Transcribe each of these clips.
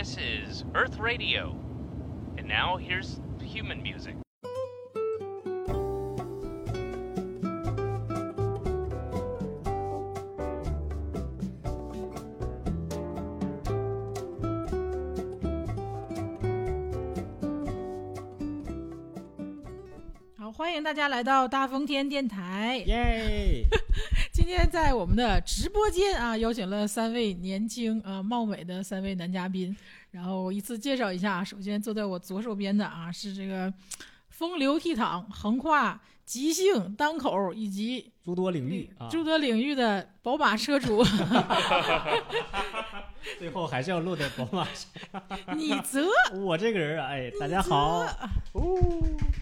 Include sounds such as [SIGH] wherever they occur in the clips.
This is Earth Radio. And now here's human music. 好，欢迎大家来到大风天电台。耶！ [LAUGHS] 今天在我们的直播间啊，邀请了三位年轻啊貌美的三位男嘉宾，然后依次介绍一下。首先坐在我左手边的啊是这个 [LAUGHS] 风流倜傥、横跨即兴单口以及诸多领域啊，诸多领域的宝马车主最后还是要落在宝马上。[LAUGHS] 你泽。我这个人啊，哎，大家好，哦，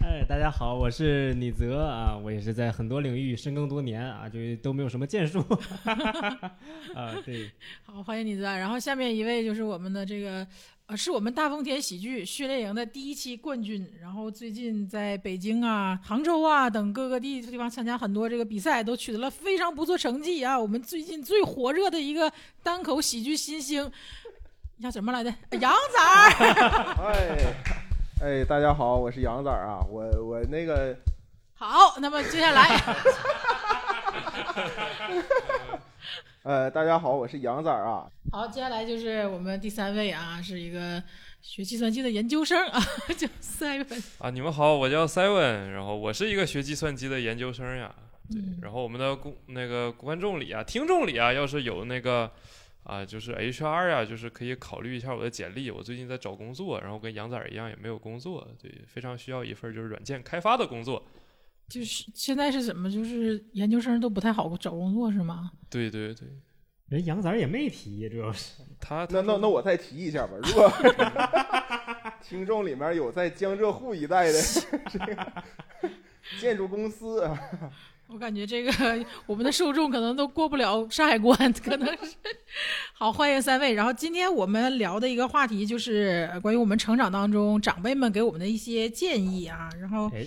哎，大家好，我是你泽啊，我也是在很多领域深耕多年啊，就都没有什么建树 [LAUGHS] 啊，对，[LAUGHS] 好，欢迎你泽。然后下面一位就是我们的这个。呃，是我们大丰田喜剧训练营的第一期冠军，然后最近在北京啊、杭州啊等各个地地方参加很多这个比赛，都取得了非常不错成绩啊。我们最近最火热的一个单口喜剧新星，叫什么来着？杨仔儿。[LAUGHS] 哎，哎，大家好，我是杨仔儿啊，我我那个。好，那么接下来。[LAUGHS] 呃，大家好，我是杨仔儿啊。好，接下来就是我们第三位啊，是一个学计算机的研究生啊，[LAUGHS] 叫 Seven 啊。你们好，我叫 Seven，然后我是一个学计算机的研究生呀。对，然后我们的公那个观众里啊，听众里啊，要是有那个啊，就是 HR 呀，就是可以考虑一下我的简历。我最近在找工作，然后跟杨仔儿一样也没有工作，对，非常需要一份就是软件开发的工作。就是现在是怎么？就是研究生都不太好找工作是吗？对对对，人杨仔也没提，主要是他那那那我再提一下吧。如果 [LAUGHS] 听众里面有在江浙沪一带的这 [LAUGHS] 个建筑公司，我感觉这个我们的受众可能都过不了山海关，可能是。好，欢迎三位。然后今天我们聊的一个话题就是关于我们成长当中长辈们给我们的一些建议啊，然后。哎，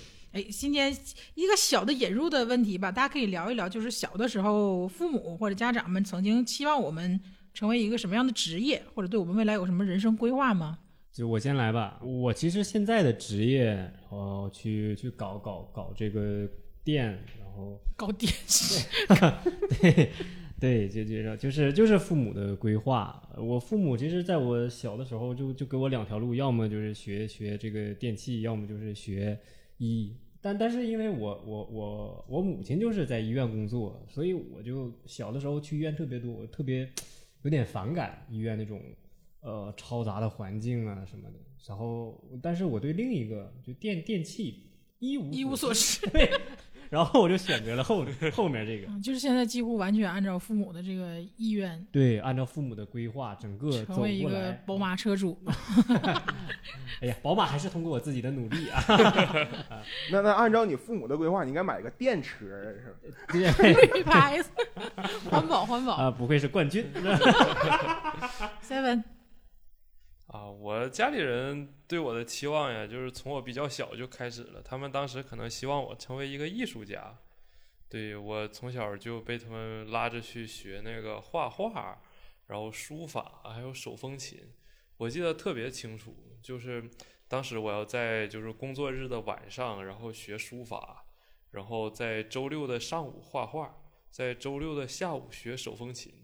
今天一个小的引入的问题吧，大家可以聊一聊，就是小的时候，父母或者家长们曾经期望我们成为一个什么样的职业，或者对我们未来有什么人生规划吗？就我先来吧，我其实现在的职业，然后去去搞搞搞这个店，然后 [LAUGHS] 搞电器，[LAUGHS] 对对，就就就是就是父母的规划。我父母其实在我小的时候就就给我两条路，要么就是学学这个电器，要么就是学医。但但是因为我我我我母亲就是在医院工作，所以我就小的时候去医院特别多，我特别有点反感医院那种呃嘈杂的环境啊什么的。然后，但是我对另一个就电电器一无一无所知。[LAUGHS] 然后我就选择了后 [LAUGHS] 后面这个，就是现在几乎完全按照父母的这个意愿，对，按照父母的规划，整个成为一个宝马车主。[LAUGHS] 哎呀，宝马还是通过我自己的努力啊。[LAUGHS] 那那按照你父母的规划，你应该买个电车，是吧？绿牌子，环保环保啊！不愧是冠军。Seven。啊，我家里人对我的期望呀，就是从我比较小就开始了。他们当时可能希望我成为一个艺术家，对我从小就被他们拉着去学那个画画，然后书法，还有手风琴。我记得特别清楚，就是当时我要在就是工作日的晚上，然后学书法，然后在周六的上午画画，在周六的下午学手风琴。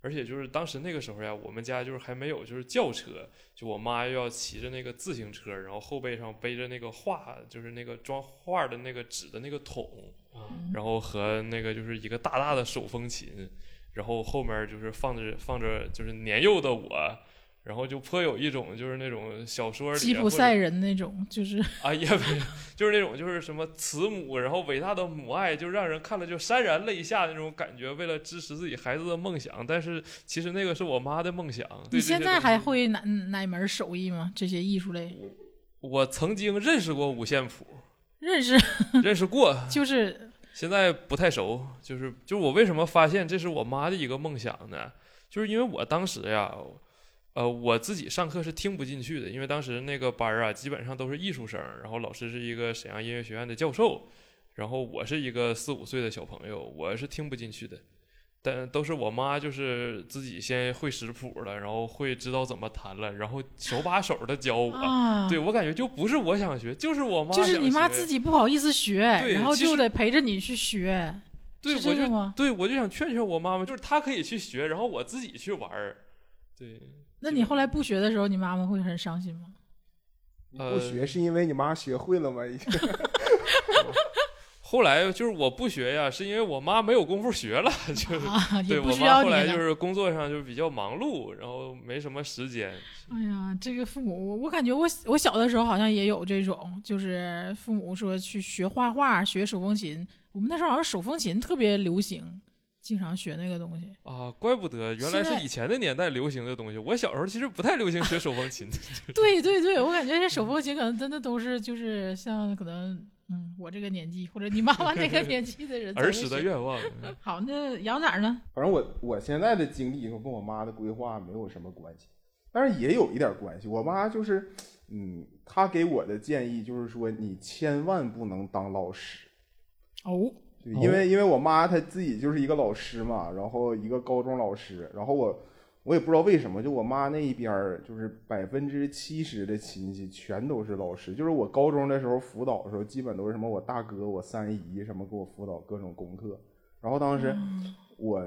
而且就是当时那个时候呀，我们家就是还没有就是轿车，就我妈又要骑着那个自行车，然后后背上背着那个画，就是那个装画的那个纸的那个桶，然后和那个就是一个大大的手风琴，然后后面就是放着放着就是年幼的我。然后就颇有一种就是那种小说里吉普赛人那种，就是啊，也就是那种就是什么慈母，然后伟大的母爱，就让人看了就潸然泪下那种感觉。为了支持自己孩子的梦想，但是其实那个是我妈的梦想。你现在还会哪哪门手艺吗？这些艺术类？我曾经认识过五线谱，认识，认识过，就是现在不太熟。就是就是我为什么发现这是我妈的一个梦想呢？就是因为我当时呀。呃，我自己上课是听不进去的，因为当时那个班儿啊，基本上都是艺术生，然后老师是一个沈阳音乐学院的教授，然后我是一个四五岁的小朋友，我是听不进去的。但都是我妈就是自己先会识谱了，然后会知道怎么弹了，然后手把手的教我。啊，对我感觉就不是我想学，就是我妈就是你妈自己不好意思学，然后就得陪着你去学，对，我就？对我就想劝劝我妈妈，就是她可以去学，然后我自己去玩儿。对，那你后来不学的时候，你妈妈会很伤心吗？不学是因为你妈学会了吗？已经 [LAUGHS] 后来就是我不学呀，是因为我妈没有功夫学了，就是。对我不需要你妈后来就。是工作上就比较忙碌，然后没什么时间。哎呀，这个父母，我我感觉我我小的时候好像也有这种，就是父母说去学画画、学手风琴。我们那时候好像手风琴特别流行，经常学那个东西。啊，怪不得原来是以前的年代流行的东西。我小时候其实不太流行学手风琴，[LAUGHS] 对对对，我感觉这手风琴可能真的都是就是像可能嗯我这个年纪或者你妈妈那个年纪的人儿时的愿望。[LAUGHS] 好，那杨仔呢？反正我我现在的经历跟我妈的规划没有什么关系，但是也有一点关系。我妈就是，嗯，她给我的建议就是说，你千万不能当老师。哦，对，因为因为我妈她自己就是一个老师嘛，然后一个高中老师，然后我我也不知道为什么，就我妈那一边儿就是百分之七十的亲戚全都是老师，就是我高中的时候辅导的时候，基本都是什么我大哥、我三姨什么给我辅导各种功课，然后当时我。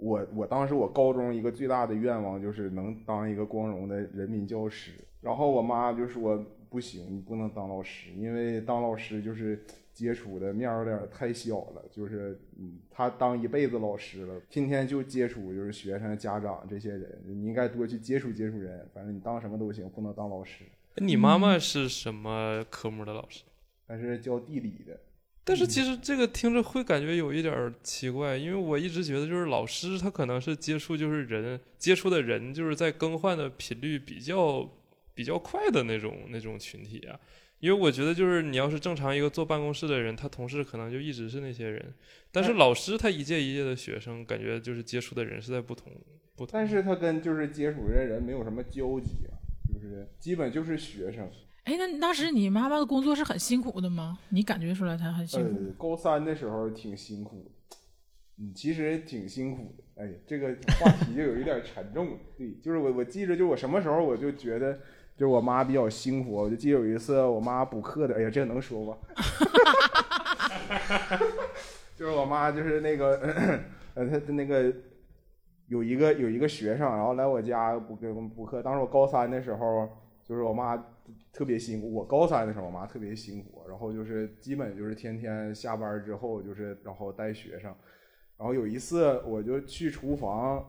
我我当时我高中一个最大的愿望就是能当一个光荣的人民教师，然后我妈就说不行，你不能当老师，因为当老师就是接触的面儿有点太小了，就是嗯，他当一辈子老师了，天天就接触就是学生、家长这些人，你应该多去接触接触人，反正你当什么都行，不能当老师。你妈妈是什么科目的老师？但是教地理的，但是其实这个听着会感觉有一点儿奇怪，因为我一直觉得就是老师他可能是接触就是人接触的人就是在更换的频率比较比较快的那种那种群体啊。因为我觉得就是你要是正常一个坐办公室的人，他同事可能就一直是那些人，但是老师他一届一届的学生，感觉就是接触的人是在不同不同。但是他跟就是接触的人没有什么交集啊，就是基本就是学生。哎，那你当时你妈妈的工作是很辛苦的吗？你感觉出来她很辛苦？呃，高三的时候挺辛苦的，嗯，其实挺辛苦的。哎，这个话题就有一点沉重了。对，就是我我记着，就我什么时候我就觉得，就是我妈比较辛苦。我就记得有一次我妈补课的，哎呀，这个能说吗？[LAUGHS] 就是我妈就是那个，呃，她她那个有一个有一个学生，然后来我家补给我们补课。当时我高三的时候，就是我妈特别辛苦。我高三的时候，我妈特别辛苦，然后就是基本就是天天下班之后就是然后带学生。然后有一次我就去厨房，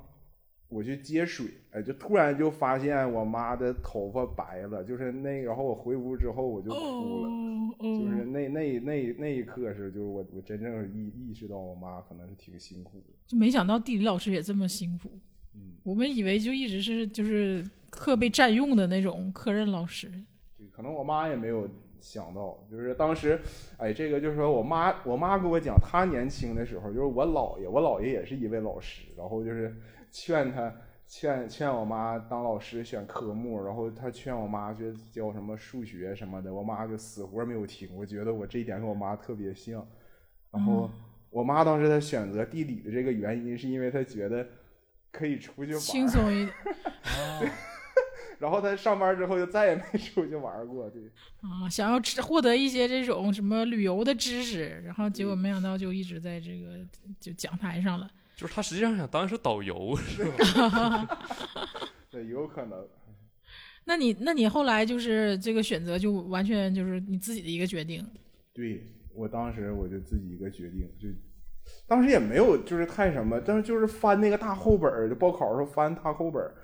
我去接水，哎，就突然就发现我妈的头发白了，就是那，然后我回屋之后我就哭了。哦就是哦，那那那那一刻是，就是我我真正意意识到我妈可能是挺辛苦的。就没想到地理老师也这么辛苦。嗯，我们以为就一直是就是课被占用的那种课任老师。对，可能我妈也没有想到，就是当时，哎，这个就是说我妈我妈跟我讲，她年轻的时候，就是我姥爷，我姥爷也是一位老师，然后就是劝他劝劝我妈当老师选科目，然后他劝我妈去教什么数学什么的，我妈就死活没有听。我觉得我这一点跟我妈特别像。然后我妈当时她选择地理的这个原因，是因为她觉得可以出去玩轻，松一点然后她上班之后就再也没出去玩过。对，啊，想要知获得一些这种什么旅游的知识，然后结果没想到就一直在这个就讲台上了。就是他实际上想当是导游，是吧？[LAUGHS] 对，有可能。那你那你后来就是这个选择就完全就是你自己的一个决定。对我当时我就自己一个决定，就当时也没有就是太什么，但是就是翻那个大厚本儿，就报考的时候翻大厚本儿，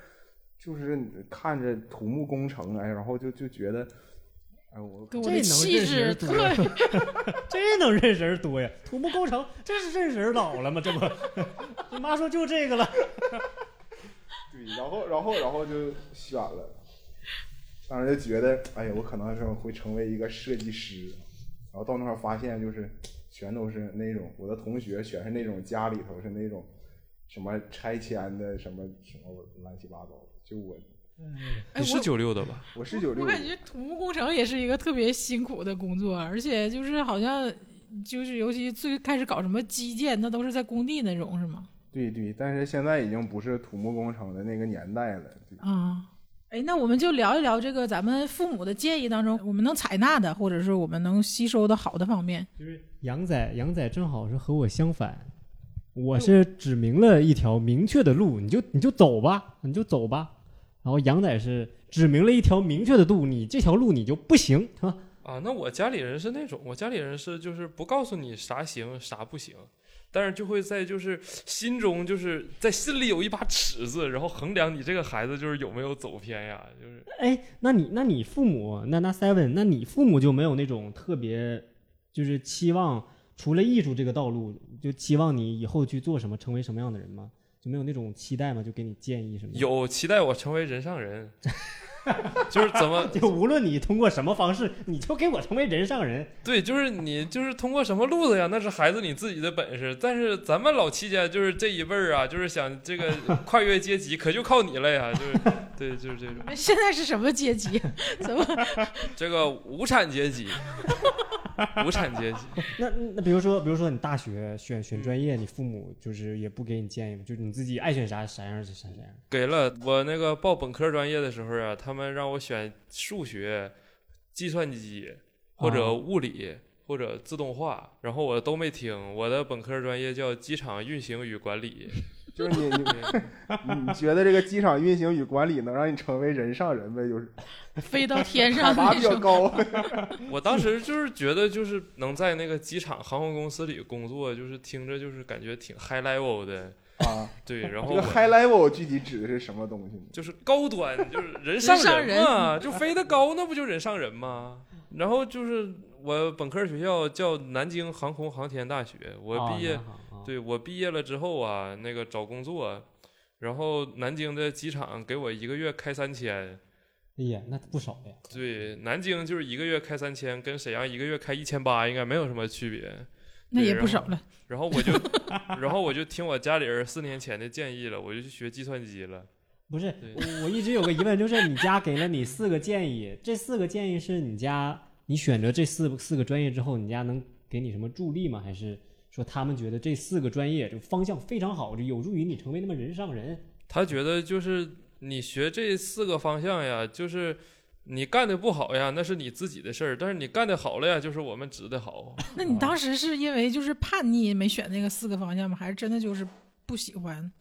就是看着土木工程，哎，然后就就觉得，哎，我跟我这气认识人质多呀对，[LAUGHS] 这能认识人多呀？土木工程，这是认识人老了吗？这不，[LAUGHS] 你妈说就这个了。[LAUGHS] 对，然后然后然后就选了，当时就觉得，哎呀，我可能是会成为一个设计师，然后到那块儿发现就是全都是那种我的同学全是那种家里头是那种什么拆迁的什么什么乱七八糟的，就我哎你是我九六的吧？我是九六我感觉土木工程也是一个特别辛苦的工作，而且就是好像就是尤其最开始搞什么基建，那都是在工地那种是吗？对对，但是现在已经不是土木工程的那个年代了。对啊。哎，那我们就聊一聊这个咱们父母的建议当中，我们能采纳的，或者是我们能吸收的好的方面。就是杨仔，杨仔正好是和我相反，我是指明了一条明确的路，你就你就走吧，你就走吧。然后杨仔是指明了一条明确的路，你这条路你就不行，是吧？啊，那我家里人是那种，我家里人是就是不告诉你啥行啥不行，但是就会在就是心中就是在心里有一把尺子，然后衡量你这个孩子就是有没有走偏呀，就是哎，那你那你父母那那 seven，那你父母就没有那种特别就是期望除了艺术这个道路，就期望你以后去做什么，成为什么样的人吗？就没有那种期待吗？就给你建议什么？有期待我成为人上人，[LAUGHS] 就是怎么就无论你通过什么方式，你就给我成为人上人。对，就是你就是通过什么路子呀，那是孩子你自己的本事。但是咱们老戚家就是这一辈儿啊，就是想这个 [LAUGHS] 跨越阶级，可就靠你了呀。就是对，就是这种 [LAUGHS] 现在是什么阶级？怎么？这个无产阶级，无产阶级。那那比如说，比如说你大学选选专业，你父母就是也不给你建议吗？就是你自己爱选啥啥样就啥啥样。给了我那个报本科专业的时候啊，他们让我选数学、计算机或者物理。或者自动化，然后我都没听。我的本科专业叫机场运行与管理，[LAUGHS] 就是你你你觉得这个机场运行与管理能让你成为人上人呗？就是 [LAUGHS] 飞到天海上拔比较。高。[LAUGHS] 我当时就是觉得，就是能在那个机场航空公司里工作，就是听着就是感觉挺 high level 的，啊，[LAUGHS] 对。然后这个 high level 具体指的是什么东西呢？就是高端，就是人上上人嘛，[LAUGHS] 就飞得高，那不就人上人吗？然后就是我本科学校叫南京航空航天大学，我毕业，对我毕业了之后啊，那个找工作，然后南京的机场给我一个月开三千，哎呀，那不少呀。对，南京就是一个月开三千，跟沈阳一个月开一千八，应该没有什么区别。那也不少了。然后我就，[LAUGHS] 然后我就听我家里人四年前的建议了，我就去学计算机了。不是，我我一直有个疑问，就是你家给了你四个建议，[LAUGHS] 这四个建议是你家你选择这四四个专业之后，你家能给你什么助力吗？还是说他们觉得这四个专业这方向非常好，就有助于你成为那么人上人？他觉得就是你学这四个方向呀，就是你干的不好呀，那是你自己的事儿；但是你干的好了呀，就是我们指的好。那你当时是因为就是叛逆没选那个四个方向吗？还是真的就是不喜欢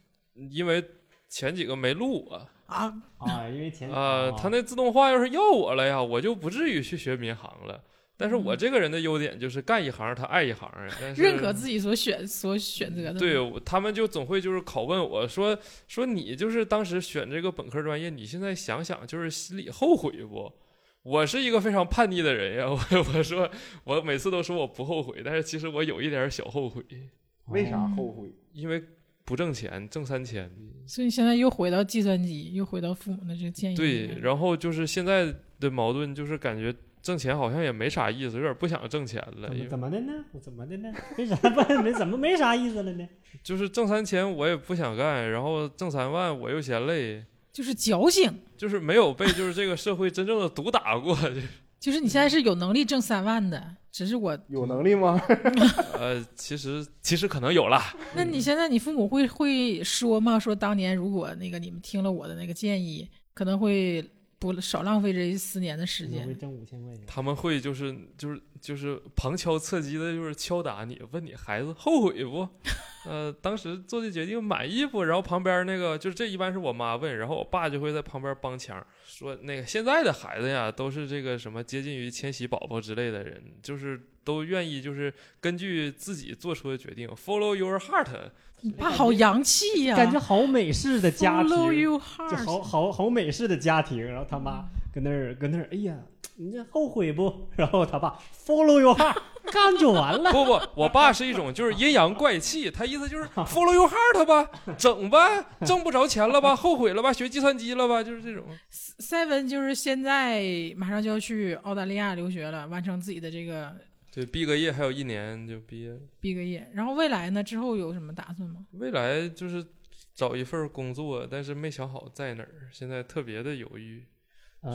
因为前几个没录我啊？啊，因为前啊，他那自动化要是要我了呀，我就不至于去学民航了。但是我这个人的优点就是干一行他爱一行呀，但是认可自己所选所选择的。对，他们就总会就是拷问我说说你就是当时选这个本科专业，你现在想想就是心里后悔不？我是一个非常叛逆的人呀，[LAUGHS] 我我说我每次都说我不后悔，但是其实我有一点小后悔，为啥后悔？因为不挣钱，挣三千。所以现在又回到计算机，又回到父母的这个建议对。，然后就是现在的矛盾就是感觉挣钱好像也没啥意思，有点不想挣钱了，怎么怎么的呢？我怎么的呢？为啥不 [LAUGHS] 没怎么没啥意思了呢？[LAUGHS] 就是挣三千我也不想干，然后挣三万我又嫌累，就是矫情，就是没有被就是这个社会真正的毒打过。就 [LAUGHS] 就是你现在是有能力挣三万的，只是我。有能力吗？呃，其实其实可能有了，那你现在你父母会会说吗？说当年如果那个你们听了我的那个建议，可能会不少浪费这四年的时间。会挣五千块钱。他们会就是就是就是旁敲侧击的，就是敲打你，问你孩子后悔不？呃，当时做的决定买衣服？然后旁边那个就是这一般是我妈问，然后我爸就会在旁边帮腔说，那个现在的孩子呀，都是这个什么接近于千禧宝宝之类的人，就是都愿意就是根据自己做出的决定，follow your heart。你爸好洋气呀、感觉好美式的家 Follow 庭，your 就 heart，好好好美式的家庭。然后他妈跟那儿跟那儿，哎呀，你这后悔不？然后他爸 follow your heart，[LAUGHS] 干就完了。不不，我爸是一种就是阴阳怪气，他意思就是 follow your heart 吧，整吧，挣不着钱了吧，[LAUGHS] 后悔了吧，学计算机了吧，就是这种。Seven 就是现在马上就要去澳大利亚留学了，完成自己的这个对，毕个业还有一年就毕业了。毕个业。然后未来呢？之后有什么打算吗？未来就是找一份工作，但是没想好在哪儿，现在特别的犹豫。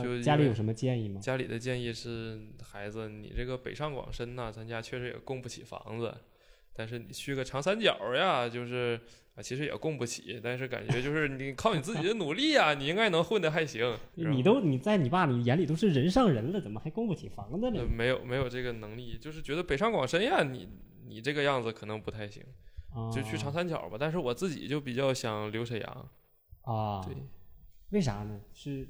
就家里有什么建议吗？家里的建议是，孩子，你这个北上广深呐、咱家确实也供不起房子，但是你去个长三角呀，就是啊，其实也供不起，但是感觉就是你靠你自己的努力呀，你应该能混的还行。你都你在你爸你眼里都是人上人了，怎么还供不起房子呢呃？没有没有这个能力，就是觉得北上广深呀，你你这个样子可能不太行，就去长三角吧。但是我自己就比较想留沈阳，啊，对，为啥呢？是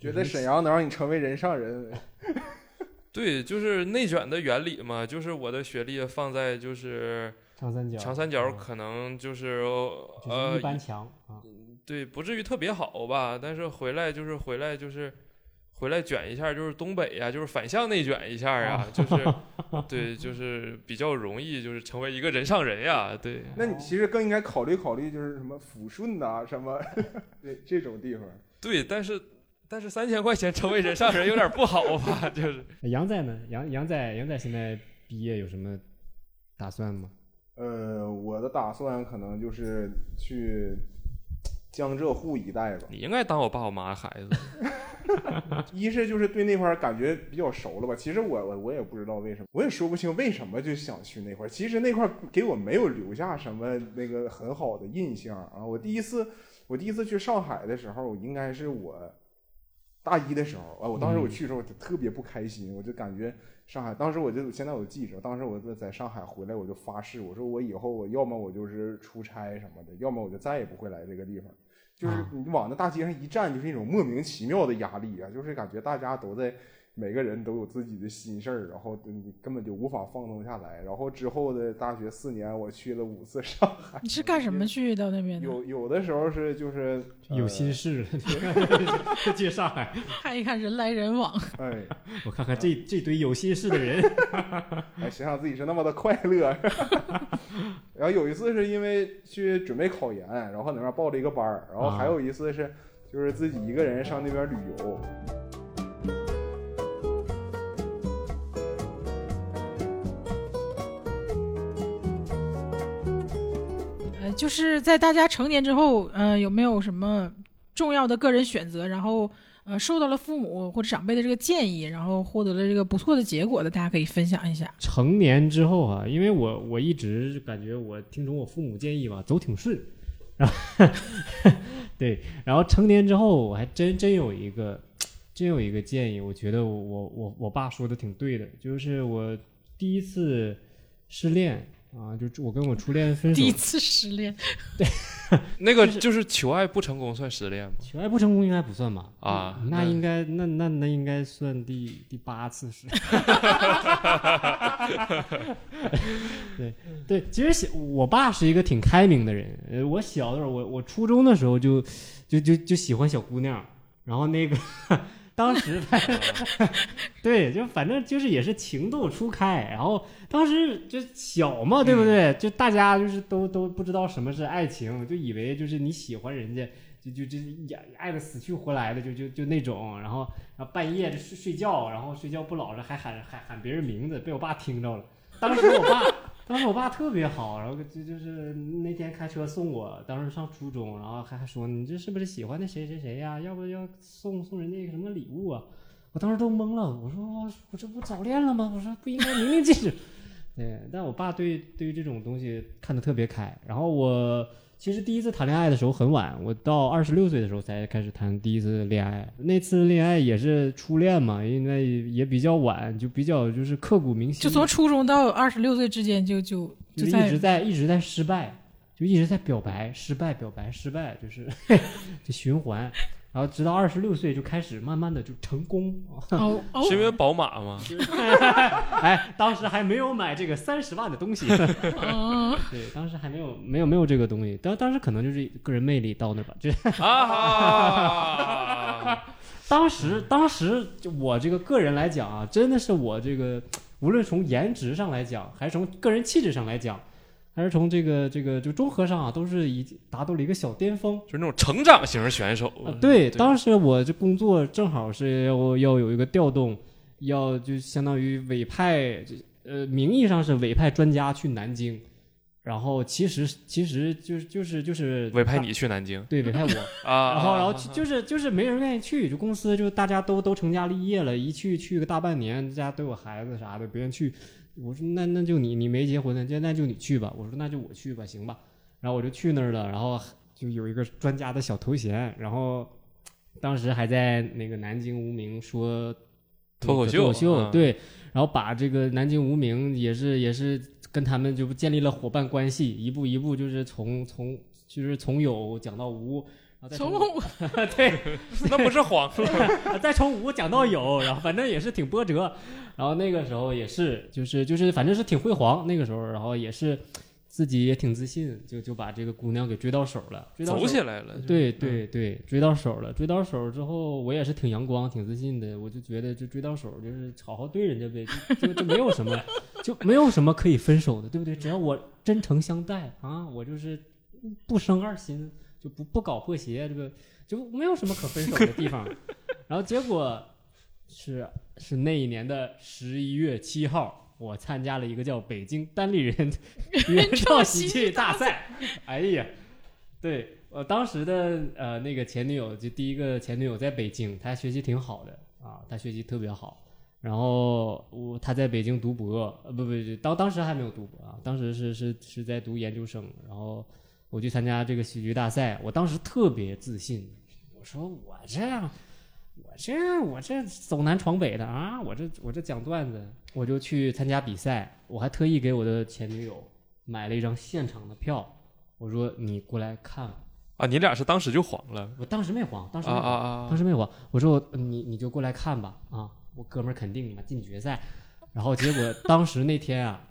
觉得沈阳能让你成为人上人，[LAUGHS] 对，就是内卷的原理嘛，就是我的学历放在就是长三角，长三角，啊可能就是就是呃一般强啊。对，不至于特别好吧，但是回来就是回来就是回来卷一下，就是东北呀，就是反向内卷一下呀，就是对，就是比较容易就是成为一个人上人呀，对，那你其实更应该考虑考虑，就是什么抚顺呐、什么 [LAUGHS] 这这种地方。对，但是但是三千块钱成为人上人有点不好吧，[LAUGHS] 就是杨仔呢？杨杨仔杨仔现在毕业有什么打算吗？呃，我的打算可能就是去江浙沪一带吧。你应该当我爸我妈的孩子，一是就是对那块儿感觉比较熟了吧，其实我我我也不知道为什么，我也说不清为什么就想去那块儿。其实那块儿给我没有留下什么那个很好的印象啊。我第一次我第一次去上海的时候，应该是我大一的时候啊，我当时我去的时候我就特别不开心，我就感觉上海，当时我就现在我记着，当时我在在上海回来，我就发誓，我说我以后我要么我就是出差什么的，要么我就再也不会来这个地方。就是啊你往那大街上一站，就是一种莫名其妙的压力啊，就是感觉大家都在，每个人都有自己的心事儿，然后你根本就无法放松下来。然后之后的大学四年，我去了五次上海。你是干什么去到那边的？有有的时候是就是有心呃事了，[LAUGHS] 去上海，[LAUGHS] 看一看人来人往，哎，我看看这这堆有心事的人，[LAUGHS] 哎，想想自己是那么的快乐。然后有一次是因为去准备考研，然后那边报了一个班儿，然后还有一次是就是自己一个人上那边旅游。就是在大家成年之后，呃，有没有什么重要的个人选择，然后呃受到了父母或者长辈的这个建议，然后获得了这个不错的结果的，大家可以分享一下。成年之后啊，因为我我一直感觉我听从我父母建议吧，走挺顺，然后 [LAUGHS] 对，然后成年之后，我还真真有一个真有一个建议，我觉得我我我我爸说的挺对的，就是我第一次失恋啊，就我跟我初恋分手第一，次失恋，对 [LAUGHS] 那个就是求爱不成功算失恋吗？求爱不成功应该不算吧？啊那那应该那那那应该算第第八次失恋。[LAUGHS] 对对，其实小我爸是一个挺开明的人。呃，我小的时候，我我初中的时候就就就就喜欢小姑娘，然后那个当时 [LAUGHS] 对，就反正就是也是情窦初开，然后当时就小嘛，对不对？就大家就是都都不知道什么是爱情，就以为就是你喜欢人家。就就就爱爱的死去活来的，就就就那种，然后然后半夜就睡睡觉，然后睡觉不老实，还喊喊喊别人名字，被我爸听着了。当时我爸，当时我爸特别好，然后就就是那天开车送我，当时上初中，然后还还说你这是不是喜欢那谁谁谁呀？要不要送送人家一个什么礼物啊？我当时都懵了，我说我这不早恋了吗？我说不应该明明禁止。对，但我爸对对于这种东西看得特别开，然后我。其实第一次谈恋爱的时候很晚，我到二十六岁的时候才开始谈第一次恋爱。那次恋爱也是初恋嘛，因为也比较晚，就比较就是刻骨铭心。就从初中到二十六岁之间就，就就就一直在一直在失败，就一直在表白，失败，表白，失败，就是 [LAUGHS] 就循环。然后直到二十六岁就开始慢慢的就成功。哦哦 [LAUGHS] 是因为宝马吗？[LAUGHS] 哎，当时还没有买这个三十万的东西。嗯，[LAUGHS] 对，当时还没有没有没有这个东西，当当时可能就是个人魅力到那吧，就是啊，当时当时就我这个个人来讲啊，真的是我这个无论从颜值上来讲，还是从个人气质上来讲，还是从这个这个就综合上啊，都是已经达到了一个小巅峰。就是那种成长型选手啊，对，当时我这工作正好是要要有一个调动，要就相当于委派，呃，名义上是委派专家去南京，然后其实其实就是就是就是委派你去南京对委派我，[LAUGHS] 啊，然后然后就是就是没人愿意去，就公司就大家都都成家立业了，一去去个大半年，家都有孩子啥的，不愿意去我说那那就你你没结婚呢，就那就你去吧。我说那就我去吧，行吧。然后我就去那儿了，然后就有一个专家的小头衔，然后当时还在那个南京无名说脱口秀脱口秀、嗯对，然后把这个南京无名也是也是跟他们就建立了伙伴关系，一步一步就是从从就是从有讲到无，然后再从 [LAUGHS] 对，[LAUGHS] 那不是黄了？[LAUGHS] 再从无讲到有，然后反正也是挺波折，然后那个时候也是，就是就是反正是挺辉煌那个时候，然后也是自己也挺自信，就就把这个姑娘给追到手了，追到走手起来了。对对对，追到手了，追到手之后，我也是挺阳光、挺自信的，我就觉得就追到手就是好好对人家呗，就就就没有什么，就没有什么可以分手的，对不对？只要我真诚相待啊，我就是不生二心，就不不搞破鞋，这个就没有什么可分手的地方。然后结果是是那一年的十一月七号，我参加了一个叫北京单立人原创喜剧大赛。哎呀，对我当时的呃那个前女友，就第一个前女友在北京，她学习挺好的啊，她学习特别好。然后我她在北京读博，呃不不不，当当时还没有读博啊，当时是是是在读研究生。然后我去参加这个喜剧大赛，我当时特别自信，我说我这样，我这我这走南闯北的啊，我这我这讲段子，我就去参加比赛，我还特意给我的前女友买了一张现场的票，我说你过来看，啊，你俩是当时就黄了我当时没黄，当时啊没黄，啊。啊！当时没黄，我说我你你就过来看吧啊，我哥们儿肯定嘛进决赛，然后结果当时那天啊，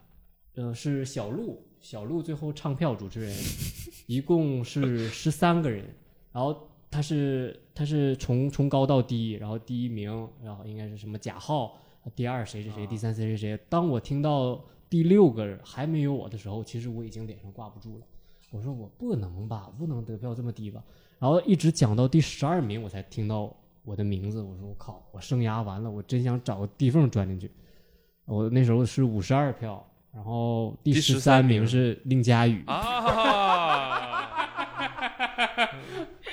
呃是小鹿，小鹿最后唱票主持人，[LAUGHS] 一共是十三个人，然后他是他是从从高到低，然后第一名，然后应该是什么贾浩，第二谁谁谁，第三谁谁谁。当我听到第六个人还没有我的时候，其实我已经脸上挂不住了。我说我不能吧，不能得票这么低吧。然后一直讲到第十二名，我才听到我的名字。我说我靠，我生涯完了，我真想找个地缝钻进去。我那时候是五十二票，然后第第十13名名是宁佳宇，啊，[LAUGHS]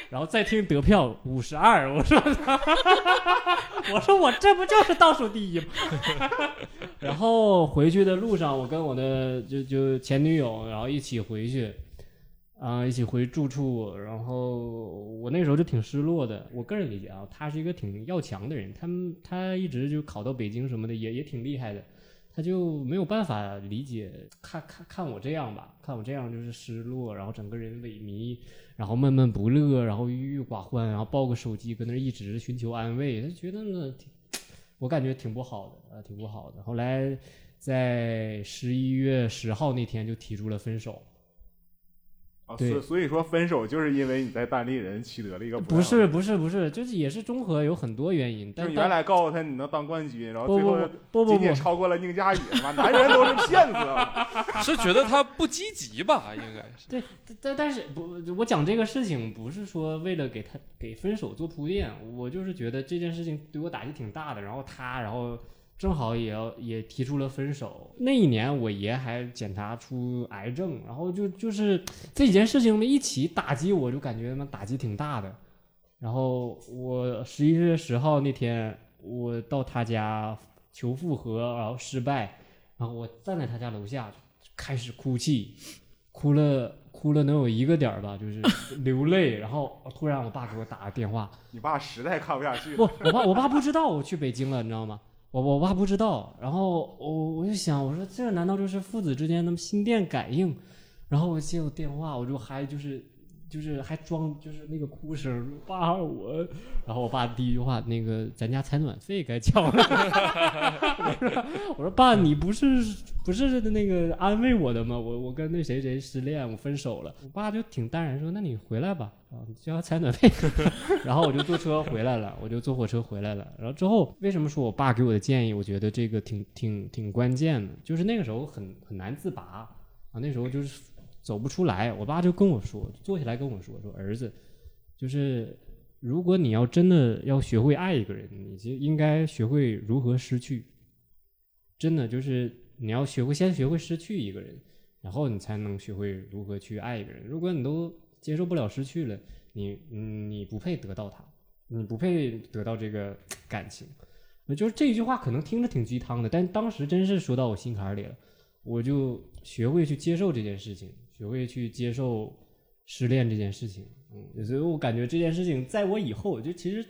然后再听得票五十二，我说，[LAUGHS] 我说我这不就是倒数第一吗？[LAUGHS] 然后回去的路上，我跟我的就就前女友，然后一起回去，啊、一起回住处。然后我那时候就挺失落的。我个人理解啊，他是一个挺要强的人，他们他一直就考到北京什么的，也也挺厉害的。他就没有办法理解，看看看我这样吧，看我这样就是失落，然后整个人萎靡，然后闷闷不乐，然后郁郁寡欢，然后抱个手机搁那一直寻求安慰，他觉得呢，我感觉挺不好的，呃，挺不好的。后来在十一月十号那天就提出了分手，啊，对所所以说分手就是因为你在单立人取得了一个不是不是不是，就是也是综合有很多原因，但是原来告诉他你能当冠军，然后最后不不不不，仅仅超过了宁佳宇，嘛男人都是骗子啊！[LAUGHS] 是觉得他不积极吧？应该是对但但是不，我讲这个事情不是说为了给他给分手做铺垫，我就是觉得这件事情对我打击挺大的。然后他，然后正好也要也提出了分手。那一年我爷还检查出癌症，然后就就是这几件事情一起打击我，就感觉他妈打击挺大的。然后我十一月十号那天，我到他家求复合，然后失败，然后我站在他家楼下开始哭泣，哭了哭了能有一个点儿吧，就是 [LAUGHS] 流泪。然后突然我爸给我打个电话，你爸实在看不下去了，不，我爸我爸不知道我去北京了，你知道吗？我我爸不知道，然后我我就想，我说这难道就是父子之间的心电感应？然后我接我电话，我就还就是就是还装就是那个哭声，爸我，然后我爸第一句话，那个咱家采暖费该交了。[LAUGHS] 我说爸，你不是不是那个安慰我的吗？我我跟那谁谁失恋，我分手了。我爸就挺淡然说，那你回来吧，啊，交采暖费。然后我就坐车回来了，我就坐火车回来了。然后之后，为什么说我爸给我的建议，我觉得这个挺挺挺关键的，就是那个时候很很难自拔啊，那时候就是走不出来。我爸就跟我说，坐下来跟我说，说儿子，就是如果你要真的要学会爱一个人，你就应该学会如何失去。真的就是你要学会先学会失去一个人，然后你才能学会如何去爱一个人。如果你都接受不了失去了，你你不配得到他，你不配得到这个感情。就是这一句话可能听着挺鸡汤的，但当时真是说到我心坎里了，我就学会去接受这件事情，学会去接受失恋这件事情。嗯，所以我感觉这件事情在我以后，就其实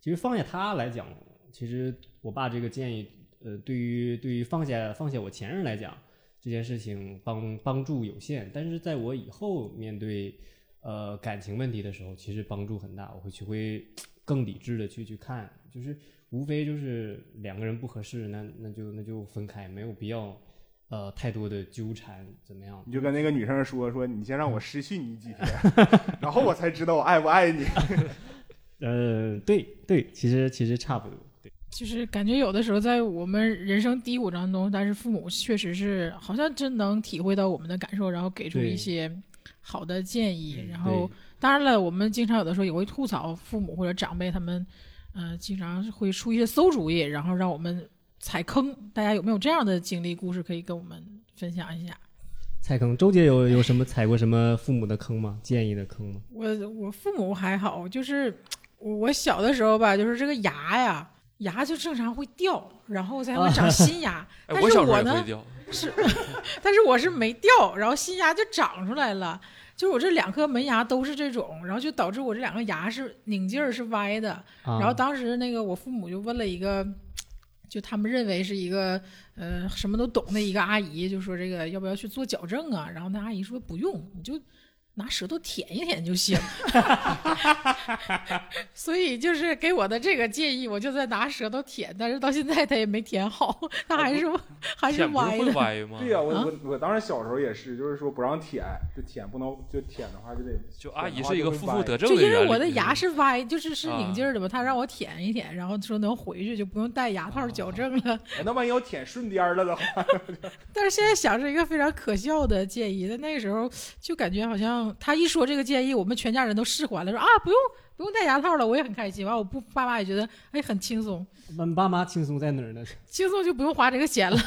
其实放下他来讲，其实我爸这个建议，呃，对于对于放下放下我前任来讲，这件事情帮帮助有限，但是在我以后面对呃感情问题的时候，其实帮助很大，我会去会 [TSK] 更理智的去去看，就是无非就是两个人不合适，那那就那就分开，没有必要呃太多的纠缠，怎么样？你就跟那个女生说说，你先让我失去你几天，[LAUGHS] 然后我才知道我爱不爱你。[LAUGHS] 呃，对对，其实其实差不多，对，就是感觉有的时候在我们人生低谷当中，但是父母确实是好像真能体会到我们的感受，然后给出一些好的建议。嗯然后当然了，我们经常有的时候也会吐槽父母或者长辈他们，呃，经常会出一些馊主意，然后让我们踩坑。大家有没有这样的经历故事可以跟我们分享一下？踩坑。周姐有有什么踩过什么父母的坑吗？建议的坑吗？我我父母还好，就是我我小的时候吧，就是这个牙呀，牙就正常会掉，然后才会长新牙。[LAUGHS] 哎，但是我呢也会掉，是，[LAUGHS] 但是我是没掉，然后新牙就长出来了。就是我这两颗门牙都是这种，然后就导致我这两个牙是拧劲儿是歪的。啊、然后当时那个我父母就问了一个，就他们认为是一个呃什么都懂的一个阿姨，就说这个要不要去做矫正啊？然后那阿姨说不用，你就拿舌头舔一舔就行。[LAUGHS] 所以就是给我的这个建议，我就在拿舌头舔，但是到现在他也没舔好，他还是还是舔不会歪的。歪吗？对呀、我啊我我当时小时候也是，就是说不让舔，就舔不能就舔的话就得就阿姨是一个负负得正。就因为我的牙是歪，就是是啊拧劲儿的嘛，他让我舔一舔，然后说能回去，就不用戴牙套矫正了。哎那万一要舔顺边儿了的话，[LAUGHS] 但是现在想是一个非常可笑的建议，但那个时候就感觉好像他一说这个建议，我们全家人都释怀了，说啊不用不用戴牙套了，我也很开心。完我不爸妈也觉得哎很轻松，我们爸妈轻松在哪儿呢？轻松就不用花这个钱了。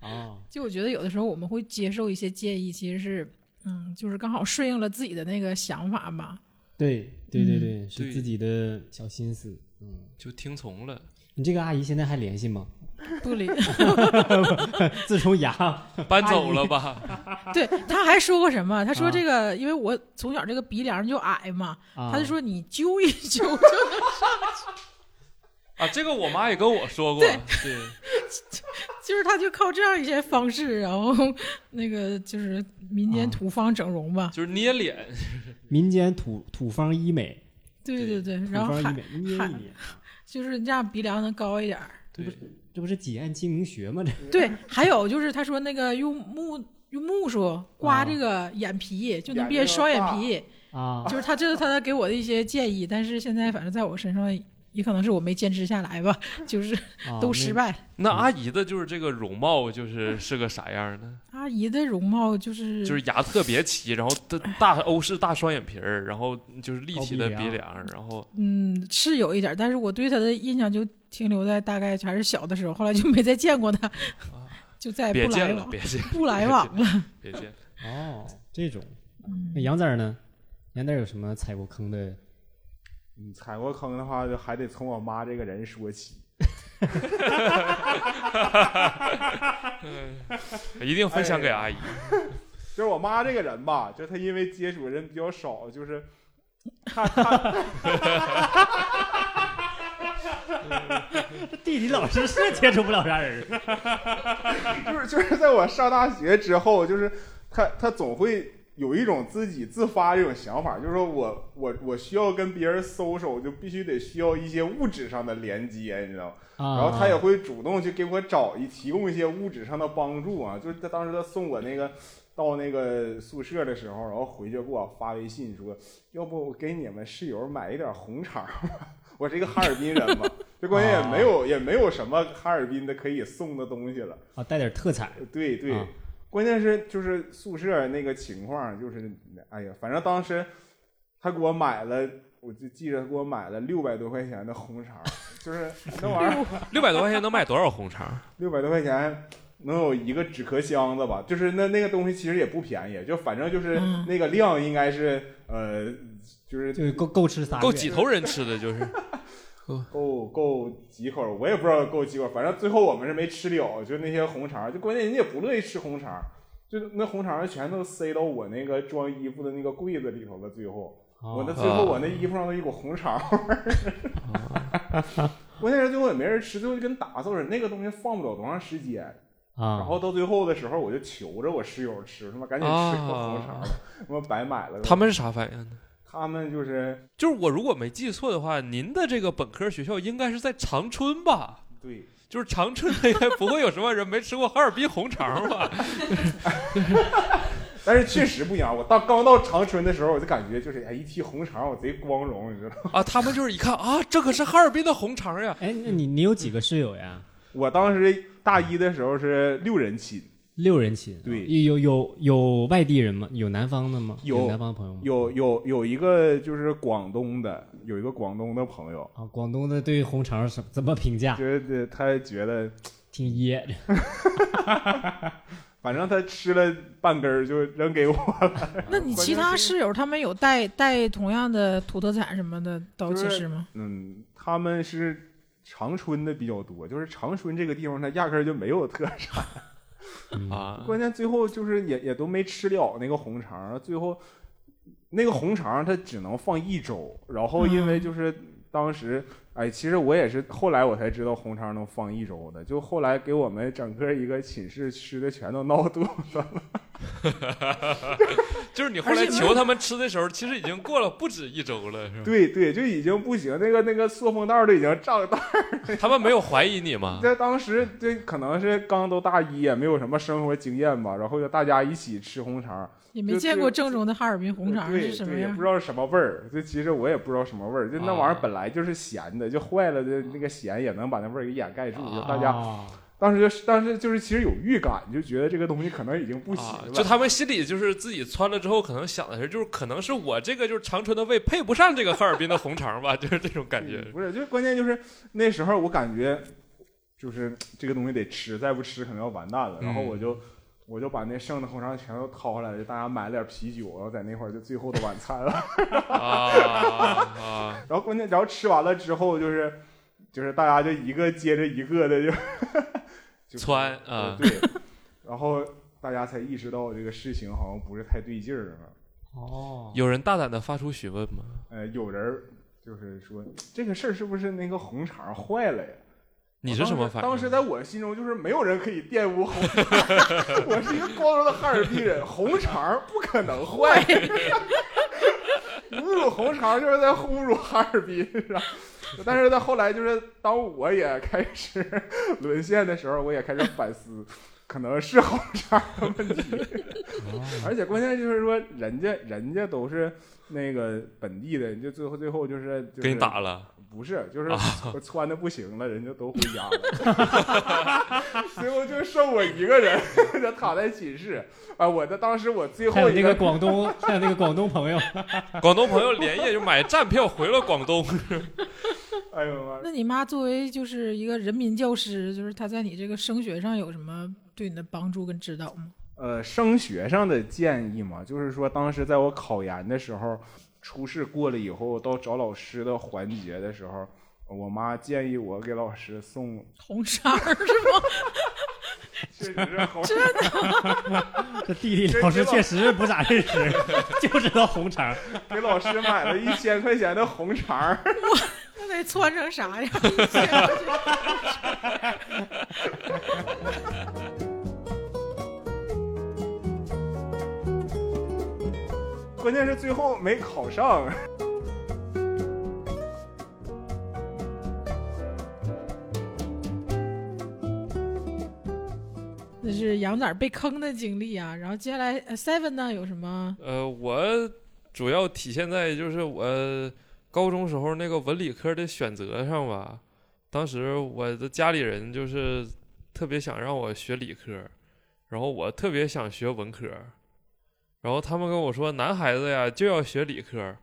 啊，[LAUGHS] 就我觉得有的时候我们会接受一些建议，其实是嗯，就是刚好顺应了自己的那个想法吧。对对对嗯对，是自己的小心思。嗯，就听从了，你这个阿姨现在还联系吗？[LAUGHS] 不理，[LAUGHS] 自从牙搬走了吧？[LAUGHS] 对，他还说过什么？他说啊这个，因为我从小这个鼻梁就矮嘛，啊，他就说你揪一揪就能上去啊，这个我妈也跟我说过，对，就是他就靠这样一些方式，然后那个就是民间啊土方整容吧。就是捏脸，民间土土方医美，对对对，然后还方医美捏一就是让鼻梁能高一点儿。对，这不是挤按睛明穴吗？这对，还有就是他说那个用木用木梳刮啊这个眼皮，就能变双眼大皮。啊，就是他这是他给我的一些建议，但是现在反正在我身上也可能是我没坚持下来吧，[LAUGHS] 就是啊都失。败。那阿姨的就是这个容貌就是是个啥样呢？[LAUGHS] 阿姨的容貌就是就是牙特别齐，然后大大欧式大双眼皮儿，然后就是立体的鼻梁，然后嗯是有一点儿，但是我对她的印象就停留在大概还是小的时候，后来就没再见过她，就再也别见了，不来往，别见，不来往了。别见。那哦，这种。嗯那杨仔儿呢？杨仔儿有什么踩过坑的？你踩过坑的话，就还得从我妈这个人说起。[LAUGHS] 一定分享给阿姨。[LAUGHS] 就是我妈这个人吧，就她因为接触的人比较少，就是她她 [LAUGHS] 地理老师是接触不了啥人。就是就是在我上大学之后，就是她她总会有一种自己自发这种想法，就是说我我我需要跟别人 social，就必须得需要一些物质上的连接，你知道吗？啊，然后他也会主动去给我找一提供一些物质上的帮助啊，就是他当时他送我那个。到那个宿舍的时候，然后回去给我发微信说，要不我给你们室友买一点红肠吧？我是一个哈尔滨人嘛，这关键也没有、也没有什么哈尔滨的可以送的东西了。啊，带点特产。对对，啊关键是就是宿舍那个情况，就是哎呀，反正当时他给我买了，我就记着他给我买了六百多块钱的红肠，就是那玩意儿六百多块钱能买多少红肠？六百多块钱。[LAUGHS] 能有一个纸壳箱子吧，就是那那个东西其实也不便宜，就反正就是嗯那个量应该是呃，就是就够够吃仨。够几头人吃的，就是 [LAUGHS] 呵够够几口，我也不知道够几口，反正最后我们是没吃了，就那些红肠，就关键人家也不乐意吃红肠，就那红肠全都塞到我那个装衣服的那个柜子里头了，最后。我那哦最后我那衣服上都一股红肠味儿，关键是最后也没人吃，最后就跟打扫似的，那个东西放不了多长时间。啊，然后到最后的时候，我就求着我室友吃，他妈赶紧吃个红肠，他妈白买了。他们是啥反应呢？他们就是就是我如果没记错的话，您的这个本科学校应该是在长春吧？对，就是长春应该不会有什么人没吃过哈尔滨红肠吧？[LAUGHS] 但是确实不一样。我到刚到长春的时候，我就感觉就是哎，一提红肠，我贼光荣，你知道吗？啊，他们就是一看啊，这可是哈尔滨的红肠呀！哎，那你你有几个室友呀？我当时大一的时候是六人寝，六人寝，对有有有外地人吗？有南方的吗？有南方朋友吗？有有有一个就是广东的，有一个广东的朋友，啊，广东的对红肠什怎么评价？觉得他觉得，挺噎的。[LAUGHS] 反正他吃了半根儿就扔给我了。[LAUGHS] 那你其他室友他们有带带同样的土特产什么的到寝室吗？嗯，他们是长春的比较多，就是长春这个地方，它压根儿就没有特产。嗯。啊，关键最后就是也也都没吃了那个红肠，最后那个红肠它只能放一周，然后因为就是当时哎，其实我也是后来我才知道红肠能放一周的，就后来给我们整个一个寝室吃的全都闹肚子了。[LAUGHS] 就是你后来求他们吃的时候，其实已经过了不止一周了，是吧？对对，就已经不行，那个那个塑封袋儿都已经胀大。[LAUGHS] 他们没有怀疑你吗？[LAUGHS] 在当时这可能是刚都大一，也没有什么生活经验吧，然后就大家一起吃红肠。也没见过正宗的哈尔滨红肠对是什么样对也不。知道是什么味儿。这其实我也不知道什么味儿，就那玩意儿啊本来就是咸的，就坏了的那个咸也能把那味儿给掩盖住。就啊大家哦当时就当时就是其实有预感，就觉得这个东西可能已经不行了。，啊就他们心里就是自己穿了之后，可能想的是，就是可能是我这个就是长春的胃配不上这个哈尔滨的红肠吧，[LAUGHS] 就是这种感觉嗯。不是，就是关键就是那时候我感觉就是这个东西得吃，再不吃可能要完蛋了。然后嗯我就。我就把那剩的红肠全都掏出来，就大家买了点啤酒，然后在那块儿就最后的晚餐了。[LAUGHS] 啊啊！然后关键，然后吃完了之后，就是就是大家就一个接着一个的就就窜啊呃对，然后大家才意识到这个事情好像不是太对劲儿了。哦，有人大胆的发出询问吗？呃，有人就是说这个事儿是不是那个红肠坏了呀？你是什么反应？当时在我心中就是没有人可以玷污红肠，[LAUGHS] 我是一个光荣的哈尔滨人，红肠不可能坏。[LAUGHS] 侮辱红肠就是在侮辱哈尔滨，是吧？但是在后来就是当我也开始 [LAUGHS] 沦陷的时候，我也开始反思，可能是红肠的问题。而且关键就是说，人家人家都是那个本地的，人家最后最后就是、就是、给你打了不是，就是穿的不行了，人家都回家了，[LAUGHS] 最后就剩我一个人，就躺在寝室。啊，我的当时我最后一还有那个广东，还有那个广东朋友，[LAUGHS] 广东朋友连夜就买站票回了广东。[LAUGHS] 哎呦妈！那你妈作为就是一个人民教师，就是她在你这个升学上有什么对你的帮助跟指导吗？呃，升学上的建议嘛，就是说当时在我考研的时候，初试过了以后，到找老师的环节的时候，我妈建议我给老师送，红肠儿是吗？[LAUGHS] 确实是红 [LAUGHS] 这地理老师确实不咋认识，[LAUGHS] 就知道红肠。给老师买了一千块钱的红肠我。那得穿成啥样？关键是最后没考上。那是杨仔被坑的经历啊。然后接下来 Seven 呢有什么？呃，我主要体现在就是我高中时候那个文理科的选择上吧。当时我的家里人就是特别想让我学理科，然后我特别想学文科，然后他们跟我说男孩子呀就要学理科，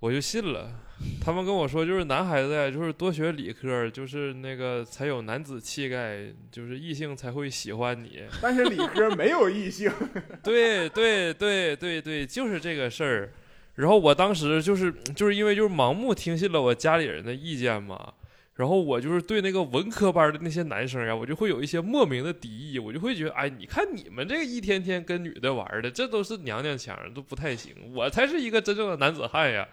我就信了。[LAUGHS] 他们跟我说就是男孩子呀就是多学理科，就是那个才有男子气概，就是异性才会喜欢你。[LAUGHS] 但是理科没有异性，[LAUGHS] 对对对对对，就是这个事儿。然后我当时就是就是因为就是盲目听信了我家里人的意见嘛，然后我就是对那个文科班的那些男生呀，我就会有一些莫名的敌意，我就会觉得，哎，你看你们这个一天天跟女的玩的，这都是娘娘腔，都不太行，我才是一个真正的男子汉呀。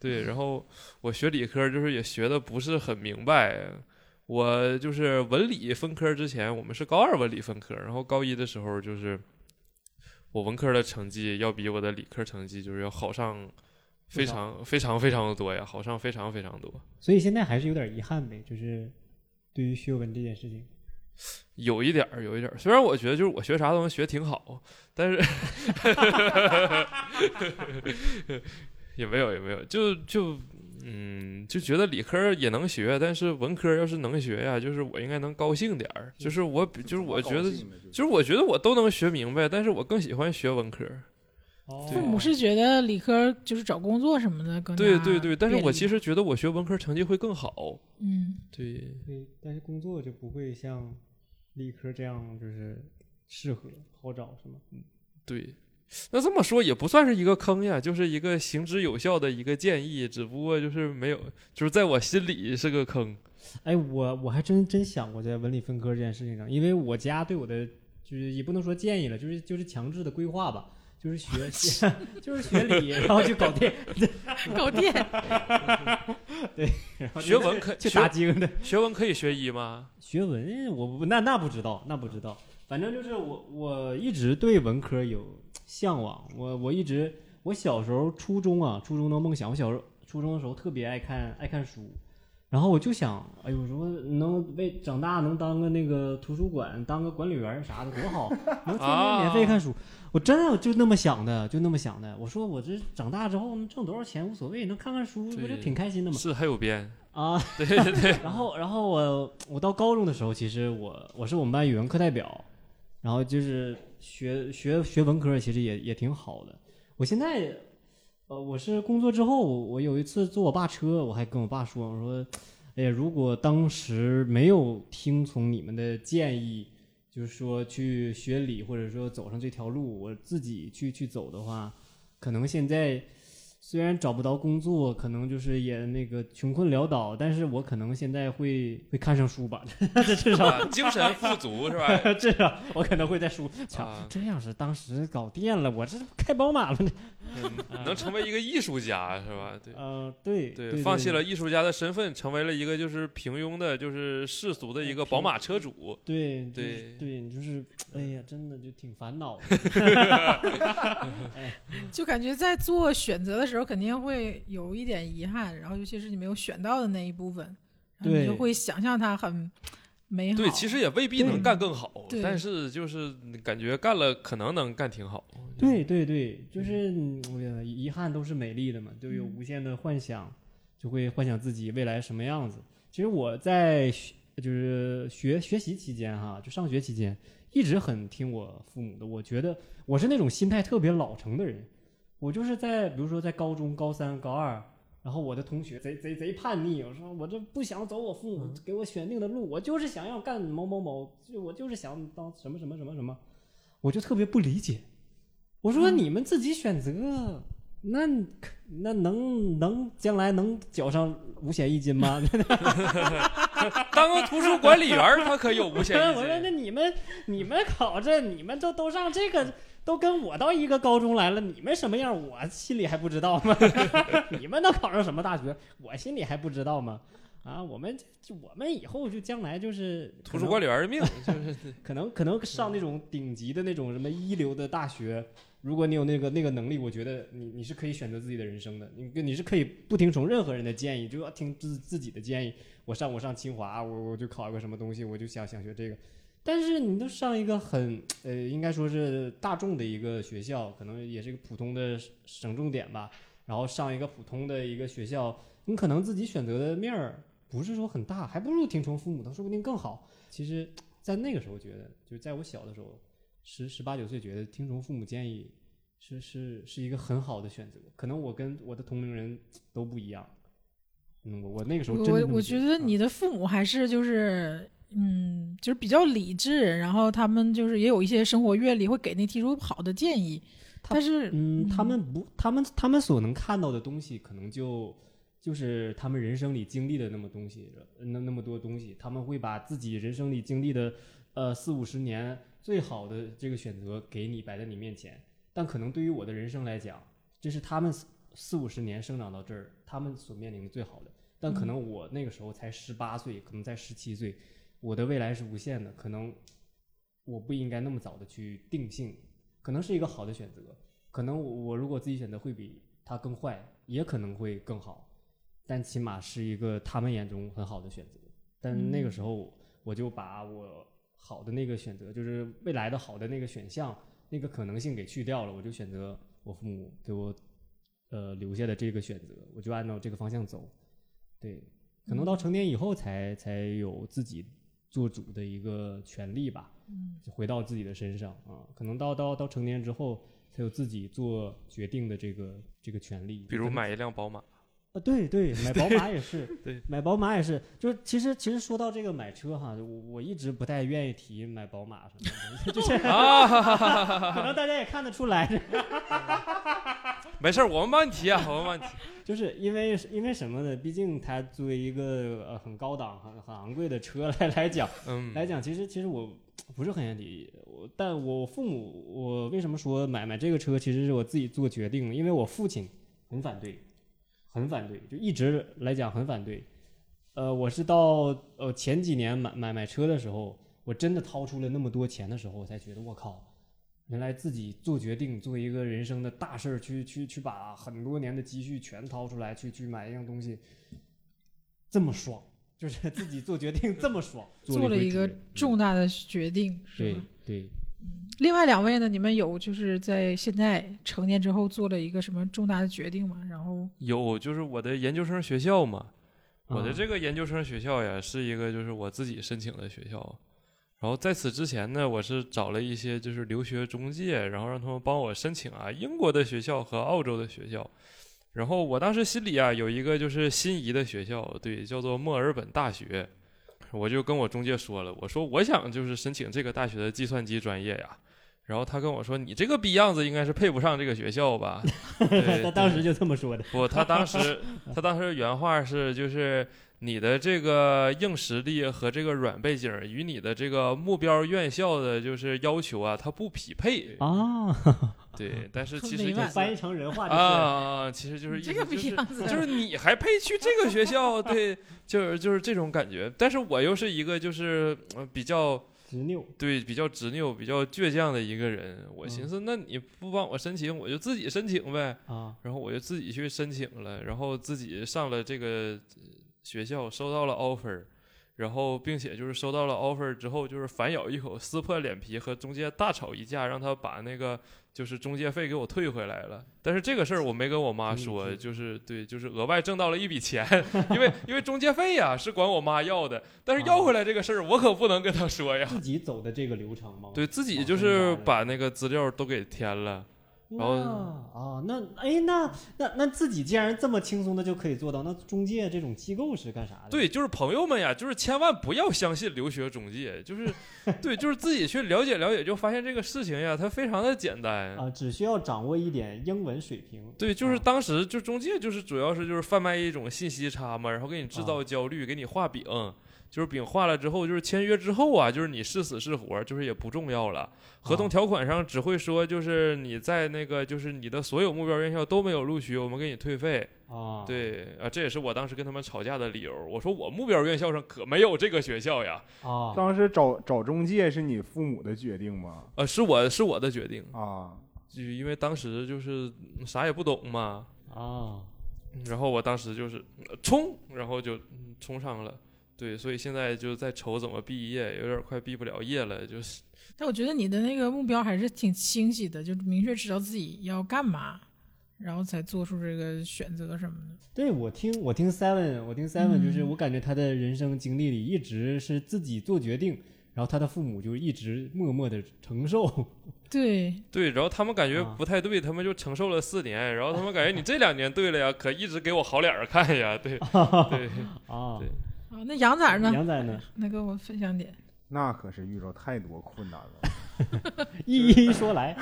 对，然后我学理科就是也学的不是很明白，我就是文理分科之前，我们是高二文理分科，然后高一的时候就是我文科的成绩要比我的理科成绩就是要好上非常非常非常的多呀，好上非常非常多。所以现在还是有点遗憾呗，就是对于学文这件事情。有一点儿，有一点儿。虽然我觉得就是我学啥都能学挺好，但是 [LAUGHS] 也没有也没有，就就嗯，就觉得理科也能学，但是文科要是能学呀，就是我应该能高兴点儿。就是我比，就是我觉得，就是我觉得我都能学明白，但是我更喜欢学文科。父母是觉得理科就是找工作什么的更对对对，但是我其实觉得我学文科成绩会更好。嗯对，对，但是工作就不会像理科这样就是适合好找，是吗？嗯对，那这么说也不算是一个坑呀，就是一个行之有效的一个建议，只不过就是没有，就是在我心里是个坑。哎，我我还真真想过在文理分科这件事情上，因为我家对我的就是也不能说建议了，就是就是强制的规划吧，就是学 [LAUGHS] 学就是学理，然后去搞电，[LAUGHS] 搞电然后就学文可去学打经的。学文可以学医吗？[LAUGHS] 学文我不那那不知道，那不知道，反正就是我我一直对文科有向往，我我一直我小时候初中啊，初中的梦想，我小时候初中的时候特别爱看爱看书，然后我就想，哎呦，说能为长大能当个那个图书馆当个管理员啥的多好，能天天免费看书，我真的就那么想的，就那么想的。我说我这长大之后能挣多少钱无所谓，能看看书不就挺开心的吗？是还有编，啊，对对对，[LAUGHS] 然后，然后我我到高中的时候，其实我我是我们班语文课代表，然后就是学学学文科，其实也也挺好的。我现在，呃，我是工作之后，我有一次坐我爸车，我还跟我爸说，我说，哎呀，如果当时没有听从你们的建议，就是说去学理或者说走上这条路，我自己去去走的话，可能现在。虽然找不到工作，可能就是也那个穷困潦倒，但是我可能现在会会看上书吧，这 [LAUGHS] 至少啊，精神富足是吧？[LAUGHS] 至少我可能会在书，这要是当时搞电了，我这开宝马了呢。[LAUGHS] 嗯能成为一个艺术家是吧？对。呃，对对，对，放弃了艺术家的身份，成为了一个就是平庸的，就是世俗的一个宝马车主。对对对对，你就是，哎呀，真的就挺烦恼的。就感觉在做选择的时候肯定会有一点遗憾，然后尤其是你没有选到的那一部分，然后你对就会想象它很美好。对，其实也未必能干更好，但是就是感觉干了可能能干挺好。对对对，就是嗯哎呀遗憾都是美丽的嘛，都有嗯无限的幻想，就会幻想自己未来什么样子。其实我在学就是学学习期间哈，就上学期间，一直很听我父母的。我觉得我是那种心态特别老成的人，我就是在比如说在高中高三、高二。然后我的同学贼贼贼叛逆，我说我这不想走我父母给我选定的路，我就是想要干某某某，就我就是想当什么什么什么什么，我就特别不理解。我说嗯你们自己选择，那那能能将来能缴上五险一金吗？[LAUGHS] 当个图书管理员，他可有五险一金 [LAUGHS] 我说那。你们你们考这，你们都都上这个，都跟我到一个高中来了，你们什么样，我心里还不知道吗？[LAUGHS] 你们能考上什么大学，我心里还不知道吗？啊，我们就我们以后就将来就是图书管理员的命，就是 [LAUGHS] 可能可能上那种顶级的那种什么一流的大学，如果你有那个那个能力，我觉得你你是可以选择自己的人生的，你你是可以不听从任何人的建议，就要听自自己的建议。我上我上清华，我我就考一个什么东西，我就想想学这个。但是你都上一个很呃，应该说是大众的一个学校，可能也是一个普通的省重点吧，然后上一个普通的一个学校，你可能自己选择的面儿不是说很大，还不如听从父母的，说不定更好。其实，在那个时候觉得，就在我小的时候，十十八九岁，觉得听从父母建议是是是一个很好的选择。可能我跟我的同龄人都不一样。嗯，我我那个时候真我我觉得你的父母还是就是嗯，就是比较理智，然后他们就是也有一些生活阅历，会给你提出好的建议。但是嗯，他们不，他们他们所能看到的东西，可能就就是他们人生里经历的那么东西，那那么多东西，他们会把自己人生里经历的呃四五十年最好的这个选择给你摆在你面前，但可能对于我的人生来讲，这是他们四四五十年生长到这儿，他们所面临的最好的，但可能我那个时候才十八岁，可能才十七岁，我的未来是无限的，可能我不应该那么早的去定性，可能是一个好的选择，可能我我如果自己选择会比他更坏，也可能会更好，但起码是一个他们眼中很好的选择。但那个时候我就把我好的那个选择，就是未来的好的那个选项，那个可能性给去掉了，我就选择我父母给我呃留下的这个选择，我就按照这个方向走。对，可能到成年以后才才有自己做主的一个权利吧。嗯，就回到自己的身上啊，可能到到到成年之后才有自己做决定的这个这个权利。比如买一辆宝马，啊，对对，买宝马也是，[LAUGHS] 对，买宝马也是，就是其实其实说到这个买车哈，我我一直不太愿意提买宝马什么的，[LAUGHS] 就是啊，哈哈哈哈哈可能大家也看得出来，[LAUGHS] 没事儿，我们帮你提啊，我们帮你提。[LAUGHS] 就是因为因为什么呢？毕竟它作为一个呃很高档、很很昂贵的车来 [LAUGHS] 来讲，嗯，来讲，其实其实我不是很愿意，我但我父母，我为什么说买买这个车，其实是我自己做决定的，因为我父亲很反对，很反对，就一直来讲很反对。呃，我是到呃前几年买买买车的时候，我真的掏出了那么多钱的时候，我才觉得我靠，原来自己做决定，做一个人生的大事儿，去去去把很多年的积蓄全掏出来，去去买一样东西，这么爽，就是自己做决定这么爽，做了一个重大的决定，是对吧？对，另外两位呢？你们有就是在现在成年之后做了一个什么重大的决定吗？然后有就是我的研究生学校嘛，我的啊这个研究生学校呀，是一个就是我自己申请的学校。然后在此之前呢，我是找了一些就是留学中介，然后让他们帮我申请啊英国的学校和澳洲的学校。然后我当时心里啊有一个就是心仪的学校，对，叫做墨尔本大学。我就跟我中介说了，我说我想就是申请这个大学的计算机专业呀。然后他跟我说，你这个逼样子应该是配不上这个学校吧？[LAUGHS] 对 [LAUGHS] 他当时就这么说的。不，他当时他当时原话是就是你的这个硬实力和这个软背景与你的这个目标院校的就是要求啊，它不匹配。啊，对，[LAUGHS] 但是其实翻译成人话啊就是，啊，啊其实就是就是逼样子，就是你还配去这个学校？对，就是就是这种感觉。但是我又是一个就是呃比较执拗。对比较执拗、比较倔强的一个人。我寻嗯思，那你不帮我申请，我就自己申请呗。啊，然后我就自己去申请了，然后自己上了这个呃学校，收到了 offer，然后并且就是收到了 offer 之后，就是反咬一口，撕破脸皮和中介大吵一架，让他把那个就是中介费给我退回来了。但是这个事儿我没跟我妈说，嗯就是对，就是额外挣到了一笔钱，因为因为中介费呀是管我妈要的，但是要回来这个事儿我可不能跟她说呀。自己走的这个流程吗？对自己就是把那个资料都给填了，然后啊，那哎，那那那自己既然这么轻松的就可以做到，那中介这种机构是干啥的？对，就是朋友们呀，就是千万不要相信留学中介，就是 [LAUGHS] 对，就是自己去了解了解，就发现这个事情呀，它非常的简单。啊，只需要掌握一点英文水平。对，就是啊当时就中介就是主要是就是贩卖一种信息差嘛，然后给你制啊造焦虑，给你画饼，就是饼画了之后，就是签约之后啊，就是你是死是活，就是也不重要了。合同啊条款上只会说，就是你在那个就是你的所有目标院校都没有录取，我们给你退费。啊，，对啊，这也是我当时跟他们吵架的理由。我说我目标院校上可没有这个学校呀。啊，当时找找中介是你父母的决定吗？呃，是我是我的决定，啊，就因为当时就是嗯啥也不懂嘛，啊，然后我当时就是呃冲，然后就嗯冲上了。对，所以现在就在愁怎么毕业，有点快毕不了业了，就是但我觉得你的那个目标还是挺清晰的，就明确知道自己要干嘛，然后才做出这个选择什么的。对我听我听 Seven，我听 Seven 就是嗯我感觉他的人生经历里一直是自己做决定，然后他的父母就一直默默的承受。[LAUGHS] 对，对。然后他们感觉啊不太对，他们就承受了四年，然后他们感觉 [LAUGHS] 你这两年对了呀，可一直给我好脸儿看呀，对 [LAUGHS] 对。啊对，啊，那杨仔呢？杨仔呢？那跟我分享点。那可是遇着太多困难了。[LAUGHS] 一一说来，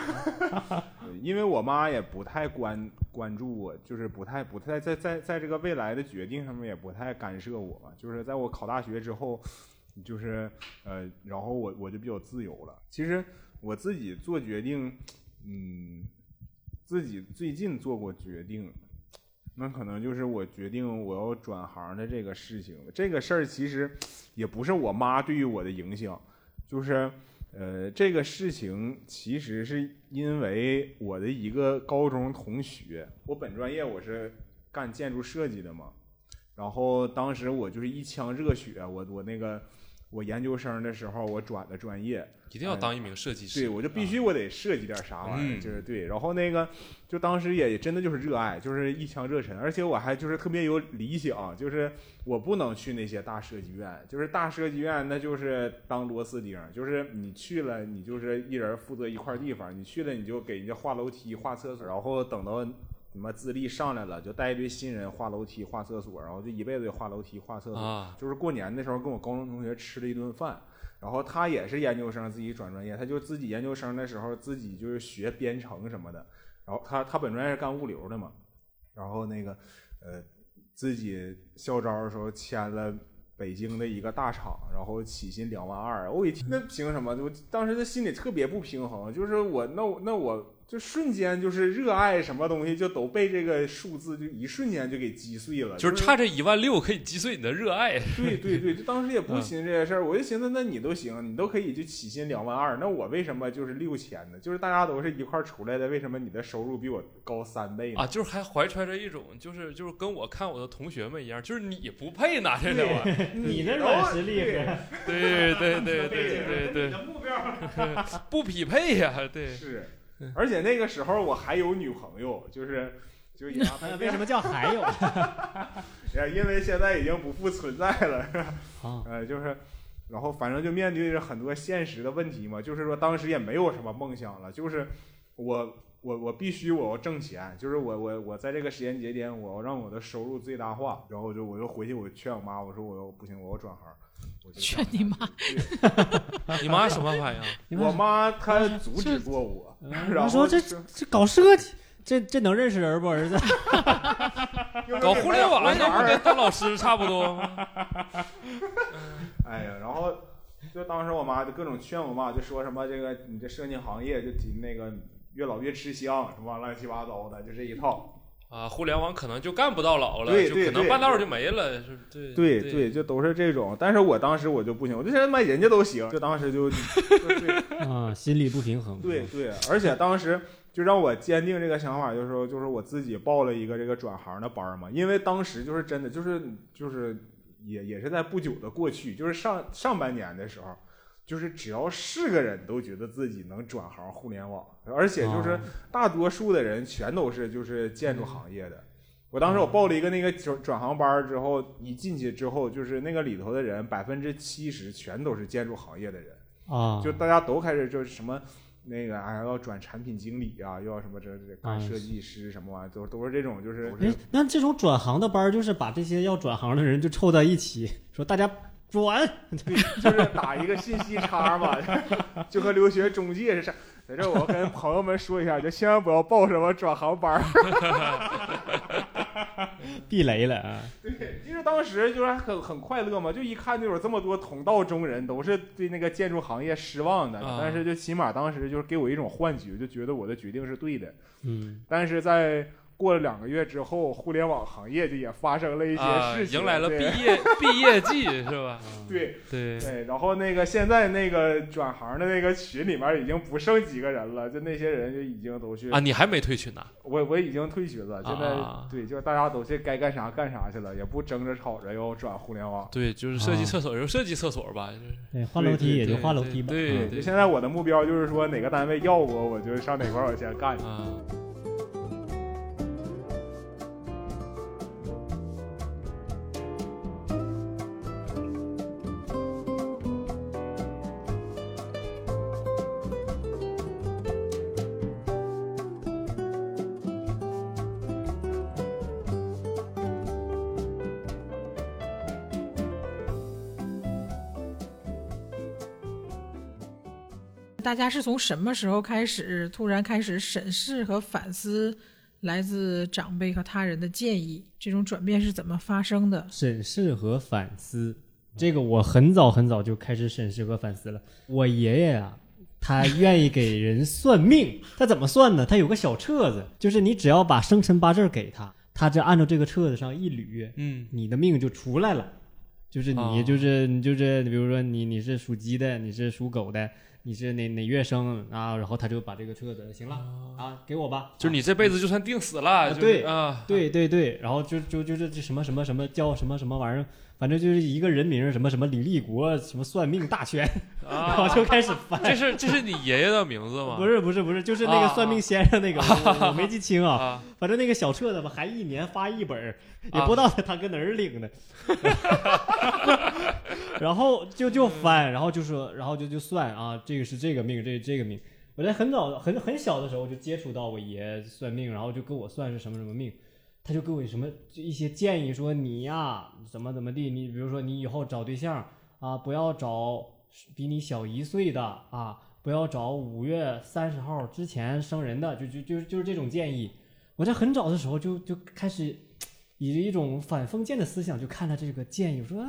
[LAUGHS] 因为我妈也不太关关注我，就是不太不太在在在这个未来的决定上面也不太干涉我嘛。就是在我考大学之后，就是呃，然后我我就比较自由了。其实我自己做决定，嗯，自己最近做过决定，那可能就是我决定我要转行的这个事情。这个事儿其实也不是我妈对于我的影响，就是。呃，这个事情其实是因为我的一个高中同学，我本专业我是干建筑设计的嘛，然后当时我就是一腔热血，我我那个我研究生的时候我转的专业，一定要当一名设计师。对，我就必须我得设计点啥玩意儿，嗯就是对。然后那个，就当时也真的就是热爱，就是一腔热忱，而且我还就是特别有理想，就是我不能去那些大设计院，就是大设计院那就是当螺丝钉，就是你去了，你就是一人负责一块地方，你去了你就给人家画楼梯、画厕所，然后等到。什么资历上来了，就带一堆新人画楼梯、画厕所，然后就一辈子就画楼梯、画厕所。啊，就是过年的时候跟我高中同学吃了一顿饭，然后他也是研究生，自己转专业，他就自己研究生的时候自己就是学编程什么的，然后他他本专业是干物流的嘛，然后那个呃自己校招的时候签了。北京的一个大厂，然后起薪两万二，我一听那凭什么？我当时的心里特别不平衡，就是我那我那我就瞬间就是热爱什么东西就都被这个数字就一瞬间就给击碎了，就是差这一万六可以击碎你的热爱。对对对，就当时也不寻思这些事儿，我就寻思，那你都行，你都可以就起薪两万二，那我为什么就是六千呢？就是大家都是一块儿出来的，为什么你的收入比我高三倍呢？啊，就是还怀揣着一种，就是就是跟我看我的同学们一样，就是你不配拿这两万，[LAUGHS] 你那软实力对和对对对对对 [LAUGHS] 对的目标，不匹配呀、对，是，而且那个时候我还有女朋友，就是就也 [LAUGHS] 为什么叫还有 [LAUGHS] 也因为现在已经不复存在了，是 [LAUGHS] 吧啊？呃，就是，然后反正就面对着很多现实的问题嘛，就是说当时也没有什么梦想了，就是我我我必须我要挣钱，就是我我我在这个时间节点，我要让我的收入最大化，然后就我就回去我劝我妈，我说我要不行，我要转行。我就劝你妈对 [LAUGHS] 你妈什么反应？[LAUGHS] 我妈她阻止过我，[LAUGHS] 然后说这这搞设计，这这能认识人不？儿子，搞互联网那那不跟当老师差不多吗？哎呀，然后就当时我妈就各种劝我妈，就说什么这个你这设计行业就挺那个越老越吃香，什么乱七八糟的，就这一套。啊，互联网可能就干不到老了，对就可能半道儿就没了，是，对对对对，就都是这种。但是我当时我就不行，我就觉得妈人家都行，就当时就 [LAUGHS] 啊，心理不平衡。对对，而且当时就让我坚定这个想法，就是说就是我自己报了一个这个转行的班儿嘛，因为当时就是真的就是就是也也是在不久的过去，就是上上半年的时候。就是只要是个人都觉得自己能转行互联网，而且就是啊大多数的人全都是就是建筑行业的。我当时我报了一个那个转转行班之后，一进去之后，就是那个里头的人百分之七十全都是建筑行业的人，啊，就大家都开始就是什么那个哎要转产品经理啊，又要什么这这干啊设计师什么玩意儿，都都是这种就是哎，那这种转行的班，就是把这些要转行的人就凑在一起，说大家转，对，[LAUGHS] 就是打一个信息差嘛，[LAUGHS] 就和留学中介似的。在这我跟朋友们说一下，就千万不要报什么转行班儿。[LAUGHS] 避雷了啊！对，因为当时就是很很快乐嘛，就一看就有这么多同道中人，都是对那个建筑行业失望的，啊但是就起码当时就是给我一种幻觉，就觉得我的决定是对的。嗯，但是在过了两个月之后，互联网行业就也发生了一些啊，事情，迎来了毕业 [LAUGHS] 毕业季是吧？对 [LAUGHS] 对，对，然后那个现在那个转行的那个群里面已经不剩几个人了，就那些人就已经都去啊，你还没退群呢？我我已经退群了，现在、啊对，就是大家都去该干啥干啥去了，也不争着吵着要转互联网。对，就是设计啊厕所就设计厕所吧，就是对，换楼梯也就对换楼梯吧。对嗯就现在我的目标就是说，哪个单位要我，我就上哪块儿我先干去。大大家是从什么时候开始突然开始审视和反思来自长辈和他人的建议？这种转变是怎么发生的？审视和反思，这个我很早很早就开始审视和反思了。我爷爷啊，他愿意给人算命，他怎么算呢？他有个小册子，就是你只要把生辰八字给他，他就按照这个册子上一捋，嗯你的命就出来了。就是你，哦就是你，就是比如说你你是属鸡的，你是属狗的，你是哪哪月生啊？然后他就把这个车子，行了啊，给我吧。就是你这辈子就算定死了，啊对啊，对对对，然后就就就是这什么什么什么叫什么什么玩意儿，反正就是一个人名什么什么李立国什么算命大全，[LAUGHS] 然后啊，就开始翻。这是这是你爷爷的名字吗？不是不是不是，就是那个算命先生那个，我我没记清啊。啊，反正那个小册子吧，还一年发一本儿，也啊不知道他搁哪儿领的。[LAUGHS] 然后就就翻，然后就说，然后就就算啊，这个是这个命，这这个命。我在很早很很小的时候就接触到我爷算命，然后就跟我算是什么什么命，他就给我什么一些建议，说你呀怎么怎么地，你比如说你以后找对象啊，不要找比你小一岁的啊，不要找五月三十号之前生人的，就就就就是这种建议。我在很早的时候就就开始以一种反封建的思想就看了这个建议，我说啊，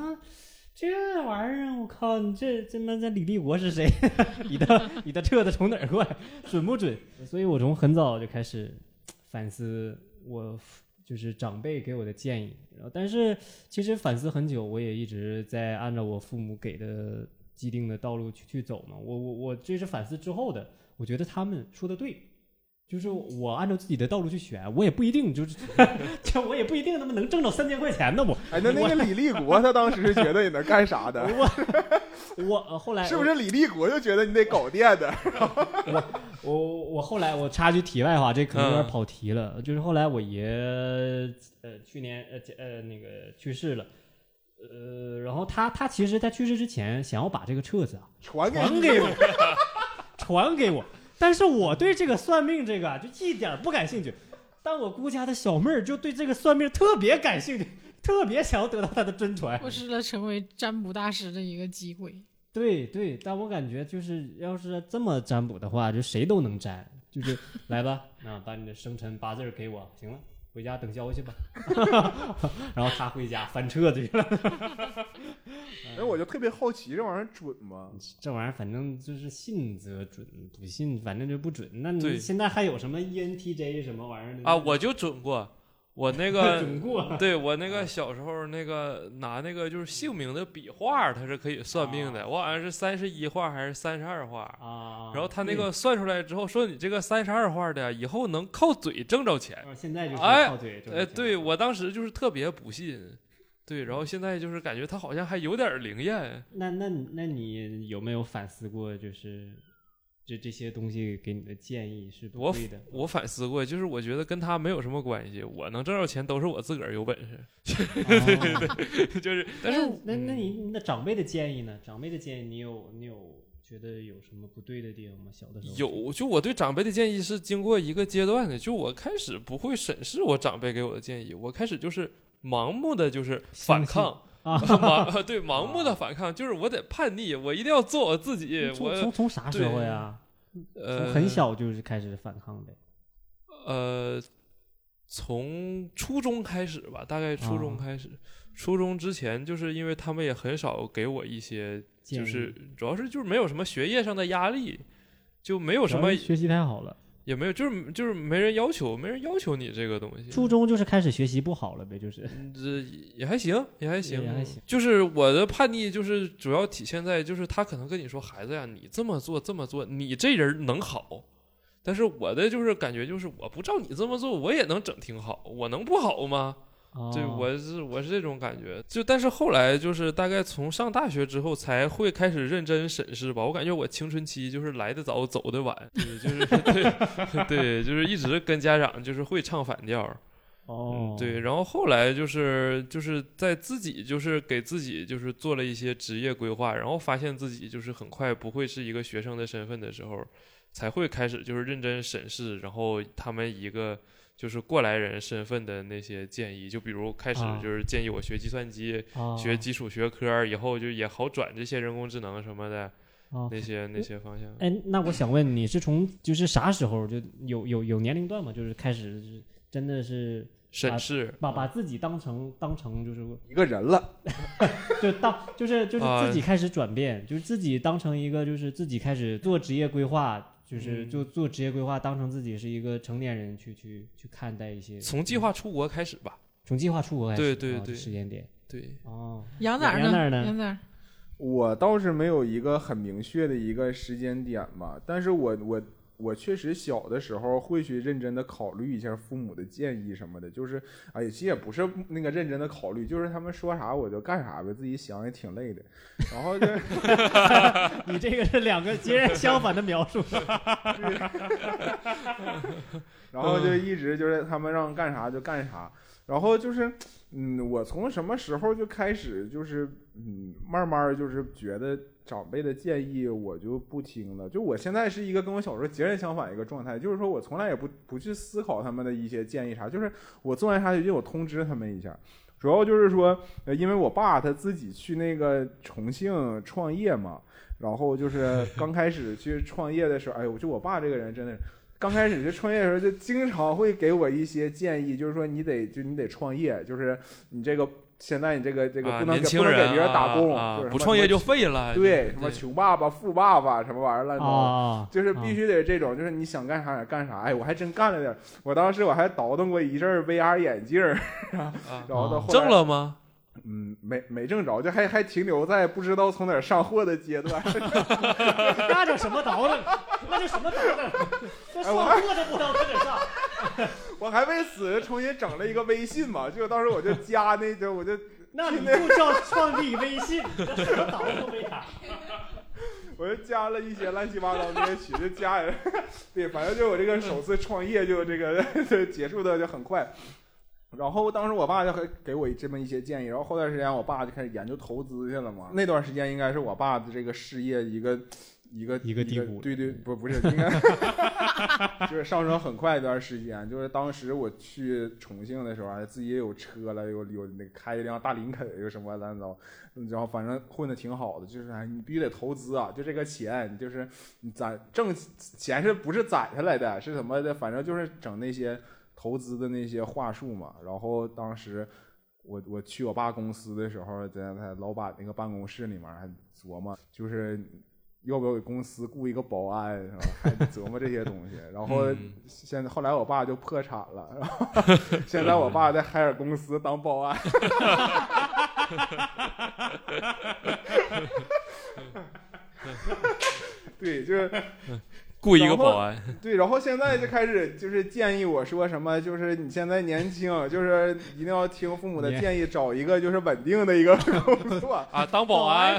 这玩意儿我靠，你这这那这李立国是谁？[LAUGHS] 你的你的册子从哪儿过来？准不准？所以我从很早就开始反思我就是长辈给我的建议，然后但是其实反思很久，我也一直在按照我父母给的既定的道路去去走嘛。我我我这是反思之后的，我觉得他们说的对。就是我按照自己的道路去选，我也不一定就是，[LAUGHS] 这我也不一定他妈能挣着三千块钱呢。我哎，那那个李立国他当时是觉得你能干啥的？我我呃后来是不是李立国就觉得你得搞电的？[LAUGHS] 我我我后来我插句题外话，这可能有点嗯跑题了。就是后来我爷呃去年呃呃那个去世了，呃，然后他他其实在去世之前想要把这个册子啊传给你传给我，[LAUGHS] 传给我，但是我对这个算命这个啊就一点儿不感兴趣，但我姑家的小妹儿就对这个算命特别感兴趣，[LAUGHS] 特别想要得到他的真传。错失了成为占卜大师的一个机会。对对，但我感觉就是要是这么占卜的话，就谁都能占，就是来吧，啊，把你的生辰八字给我，行了，回家等消息吧。[LAUGHS] 然后他回家翻册子去了。[LAUGHS] 哎，我就特别好奇，这玩意儿准吗？这玩意儿反正就是信则准，不信反正就不准。那你现在还有什么 E ENTJ 什么玩意儿的啊，我就准过，我那个 [LAUGHS] 对我那个小时候那个拿那个就是姓名的笔画，它是可以算命的。我好像是三十一画还是三十二画，啊。然后他那个算出来之后说你这个三十二画的以后能靠嘴挣着钱。啊现在就是哎靠嘴挣哎，钱对我当时就是特别不信，对，然后现在就是感觉他好像还有点灵验。那那那你有没有反思过，就是这这些东西给你的建议是不我对的？我反思过，就是我觉得跟他没有什么关系，我能挣到钱都是我自个儿有本事，哦 [LAUGHS] 就是 [LAUGHS] 但是那那那你那长辈的建议呢？长辈的建议你有你有觉得有什么不对的地方吗？小的时候有，就我对长辈的建议是经过一个阶段的，就我开始不会审视我长辈给我的建议，我开始就是盲目的就是反抗，啊，[LAUGHS] 盲 [LAUGHS] 对盲目的反抗，就是我得叛逆，我一定要做我自己，从我从从啥时候呀？呃从很小就是开始反抗的。呃，从初中开始吧，大概初中啊。开始，初中之前就是因为他们也很少给我一些，就是主要是就是没有什么学业上的压力，就没有什么学习太好了，也没有，就是就是没人要求，没人要求你这个东西。初中就是开始学习不好了呗，就是嗯这也还行，也还行，也还行。就是我的叛逆，就是主要体现在，就是他可能跟你说，孩子呀，你这么做这么做，你这人能好。但是我的就是感觉就是，我不照你这么做，我也能整挺好，我能不好吗？对，哦我是我是这种感觉。就但是后来就是大概从上大学之后，才会开始认真审视吧。我感觉我青春期就是来的早，走的晚，对，就是 [LAUGHS] 对对，就是一直跟家长就是会唱反调。哦嗯，，对，然后后来就是就是在自己就是给自己就是做了一些职业规划，然后发现自己就是很快不会是一个学生的身份的时候，才会开始就是认真审视，然后他们一个就是过来人身份的那些建议，就比如开始啊就是建议我学计算机，啊学基础学科，以后就也好转这些人工智能什么的。哦，那些那些方向。哎，那我想问你是从就是啥时候就有有有年龄段嘛？就是开始是真的是审视把把自己当成当成就是一个人了，[LAUGHS] 就当就是就是啊自己开始转变，就是自己当成一个就是自己开始做职业规划，就是嗯就做职业规划，当成自己是一个成年人去去去看待一些从计划出国开始吧。从计划出国开始，对对对时间点对，哦，杨哪儿呢？杨哪儿呢养哪儿，我倒是没有一个很明确的一个时间点吧，但是我我我确实小的时候会去认真的考虑一下父母的建议什么的，就是哎，其实也不是那个认真的考虑，就是他们说啥我就干啥呗，自己想也挺累的，然后就 [LAUGHS] 你这个是两个截然相反的描述。[LAUGHS] 然后就一直就是他们让干啥就干啥，然后就是，嗯，我从什么时候就开始就是，嗯，慢慢就是觉得长辈的建议我就不听了。就我现在是一个跟我小时候截然相反一个状态，就是说我从来也不不去思考他们的一些建议啥，就是我做完啥决定我通知他们一下。主要就是说，因为我爸他自己去那个重庆创业嘛，然后就是刚开始去创业的时候，哎呦，就我爸这个人真的。刚开始就创业的时候，就经常会给我一些建议，就是说你得就你得创业，就是你这个现在你这个这个啊不能不能给别人打工，啊啊就是不创业就废了。对什么穷爸爸、富爸爸什么玩意儿乱糟的。啊，就是必须得这种，就是你想干啥也干啥。哎，我还真干了点。我当时我还倒腾过一阵 VR 眼镜 [LAUGHS] 然后到后来挣了吗？嗯，没没挣着，就还还停留在不知道从哪儿上货的阶段。[LAUGHS] 那叫什么倒腾？那叫什么倒腾？这 [LAUGHS] 上货都不知道从哪上。[LAUGHS] 我还为此重新整了一个微信嘛，就当时我就加那个我就那你就叫创立微信，这什么倒腾都没啥。我就加了一些乱七八糟那些曲，就加人，对，反正就我这个首次创业就这个就结束的就很快。然后当时我爸就还给我这么一些建议，然后后段时间我爸就开始研究投资去了嘛。那段时间应该是我爸的这个事业一个一个一个低谷对对，不不是应该 [LAUGHS] 就是上升很快一段时间。就是当时我去重庆的时候，还自己也有车了，有有那开一辆大林肯，有什么乱七八糟。然后反正混的挺好的，就是哎，你必须得投资啊！就这个钱，就是你攒挣钱是不是攒下来的？是什么的？反正就是整那些投资的那些话术嘛。然后当时我我去我爸公司的时候，在他老板那个办公室里面还琢磨，就是要不要给公司雇一个保安，是吧？还琢磨这些东西。[LAUGHS] 然后嗯现在后来我爸就破产了，然后现在我爸在海尔公司当保安。[LAUGHS] 对，就是雇一个保安，对，然后现在就开始就是建议我说什么，就是你现在年轻，[LAUGHS] 就是一定要听父母的建议，找一个就是稳定的一个 [LAUGHS] 工作。啊，当保安，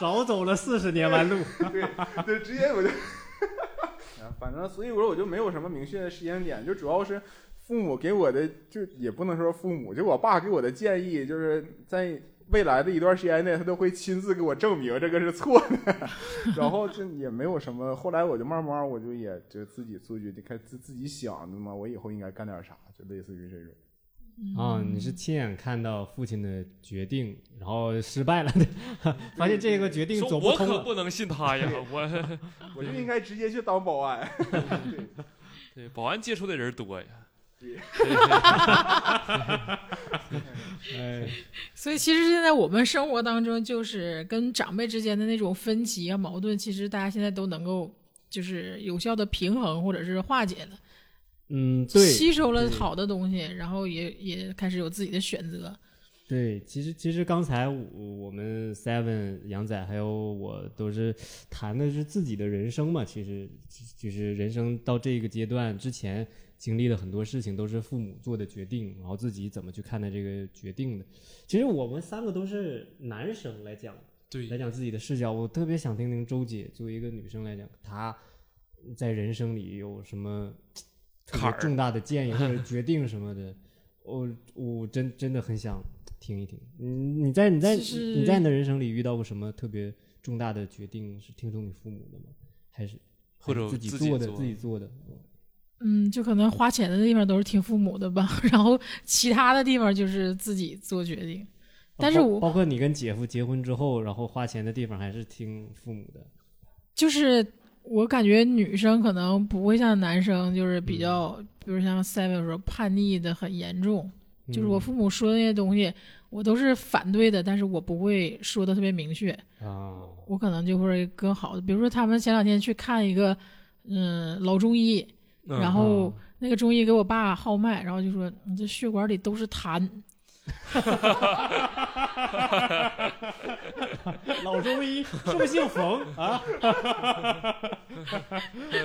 少走了四十年弯路。对，对，直接我就，[LAUGHS] 啊反正所以我说我就没有什么明确的时间点，就主要是父母给我的，就也不能说父母，就我爸给我的建议，就是在未来的一段时间内，他都会亲自给我证明这个是错的，[LAUGHS] 然后这也没有什么，后来我就慢慢我就也就自己做决定，开自自己想的嘛，我以后应该干点啥，就类似于这种。啊，你是亲眼看到父亲的决定，然后失败了，[LAUGHS] 发现这个决定走不通了。我可不能信他呀，我 [LAUGHS] 我就应该直接去当保安。对对保安接触的人多呀。哎，[LAUGHS] 所以其实现在我们生活当中，就是跟长辈之间的那种分歧啊、矛盾，其实大家现在都能够就是有效的平衡或者是化解了，嗯，对，吸收了好的东西，然后也也开始有自己的选择。对，其实其实刚才我我们 Seven 杨仔还有我都是谈的是自己的人生嘛，其实就是人生到这个阶段之前经历的很多事情都是父母做的决定，然后自己怎么去看待这个决定的。其实我们三个都是男生来讲，对来讲自己的视角，我特别想听听周姐作为一个女生来讲，她在人生里有什么特坎儿别重大的建议或者 [LAUGHS] 决定什么的，我我真真的很想听一听。你，你在你在你在你的人生里遇到过什么特别重大的决定是听从你父母的吗？还是或者自己做的自己做的？嗯，就可能花钱的地方都是听父母的吧，[LAUGHS] 然后其他的地方就是自己做决定。但是我包括你跟姐夫结婚之后，然后花钱的地方还是听父母的。就是我感觉女生可能不会像男生，就是比较，嗯比如像 Seven 说叛逆的很严重，就是我嗯父母说的那些东西，我都是反对的，但是我不会说的特别明确，啊，我可能就会更好的，比如说他们前两天去看一个，嗯，老中医，嗯然后啊那个中医给我爸号脉，然后就说你这血管里都是痰，[LAUGHS] 老中医是不是姓冯啊？[LAUGHS] 就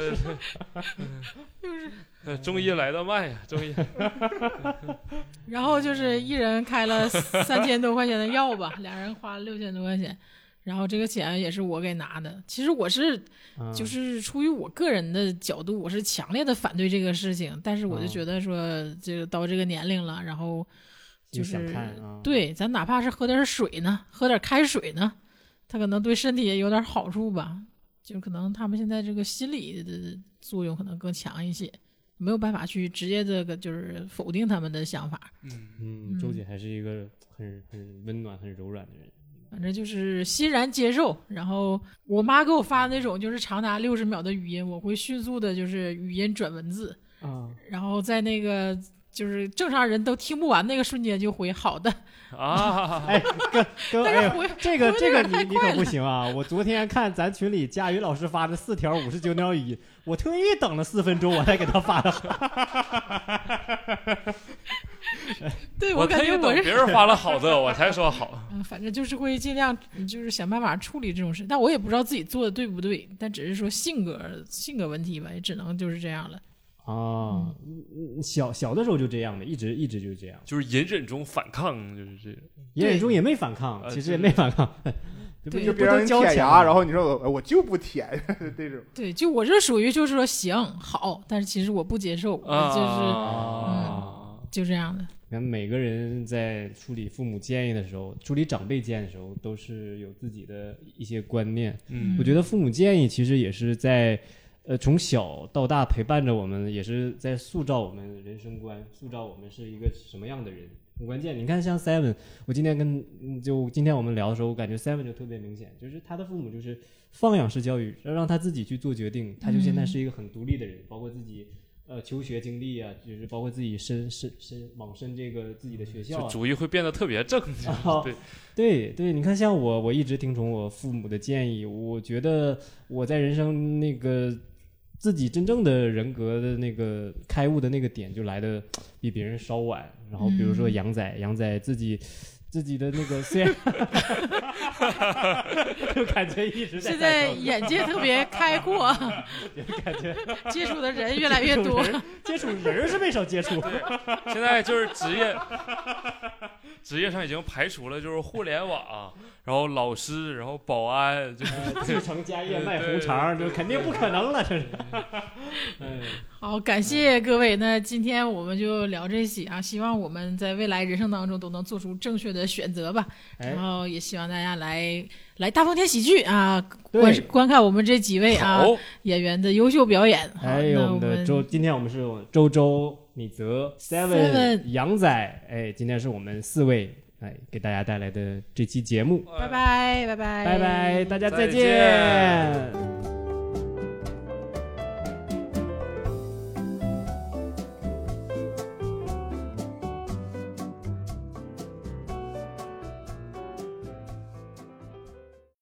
是 [LAUGHS] 中医来的慢呀，中医。然后就是一人开了三千多块钱的药吧，俩人花了六千多块钱，然后这个钱也是我给拿的。其实我是啊就是出于我个人的角度，我是强烈的反对这个事情，但是我就啊觉得说这个到这个年龄了，然后就想是看啊，对咱哪怕是喝点水呢，喝点开水呢，它可能对身体也有点好处吧。就可能他们现在这个心理的作用可能更强一些，没有办法去直接这个就是否定他们的想法。嗯，嗯，周姐还是一个很很温暖、很柔软的人。反正就是欣然接受。然后我妈给我发的那种就是长达六十秒的语音，我会迅速的就是语音转文字，啊，然后在那个就是正常人都听不完那个瞬间就回好的，啊，哎，跟跟哎呦，但是回这个这个你你可不行啊！我昨天看咱群里佳宇老师发的四条五十九秒语音，我特意等了四分钟，我才给他发的。[LAUGHS] 对我感觉我是别人发了好的，我才说好。嗯，反正就是会尽量就是想办法处理这种事，但我也不知道自己做的对不对，但只是说性格性格问题吧，也只能就是这样了。啊，嗯小小的时候就这样的，一直一直就是这样。就是隐忍中反抗，就是这种。言语中也没反抗，呃其实也没反抗，[LAUGHS] 对就别让人交钱舔牙，然后后你说我我就不舔 [LAUGHS] 这种。对，就我这属于就是说行好，但是其实我不接受，我就是啊，就这样的。你看每个人在处理父母建议的时候，处理长辈建议的时候，都是有自己的一些观念。嗯我觉得父母建议其实也是在，呃，从小到大陪伴着我们，也是在塑造我们人生观，塑造我们是一个什么样的人。很关键，你看像 Seven，我今天跟嗯就今天我们聊的时候，我感觉 Seven 就特别明显，就是他的父母就是放养式教育，要让他自己去做决定，他就现在是一个很独立的人，包括自己呃求学经历啊，就是包括自己申申申往申这个自己的学校、啊，就主意会变得特别正。[LAUGHS] 啊对，对对，你看，像我，我一直听从我父母的建议，我觉得我在人生那个自己真正的人格的那个开悟的那个点，就来的比别人稍晚。然后比如说嗯杨仔，杨仔自己自己的那个虽然，[LAUGHS] 就感觉一直在现在眼界特别开阔，感觉接触的人越来越多。接触人儿是没少接触，现在就是职业，职业上已经排除了，就是互联网，然后老师，然后保安，就是继承家业卖红肠，就肯定不可能了，这是。嗯，好，感谢各位。那今天我们就聊这些啊，希望我们在未来人生当中都能做出正确的选择吧。哎。然，后也希望大家来来大风天喜剧啊，观观看我们这几位啊，演员的优秀表演。好，还有我我们的周，今天我们是周周、米泽、Seven 杨仔，哎，今天是我们四位哎给大家带来的这期节目，拜拜拜拜。拜拜，大家再见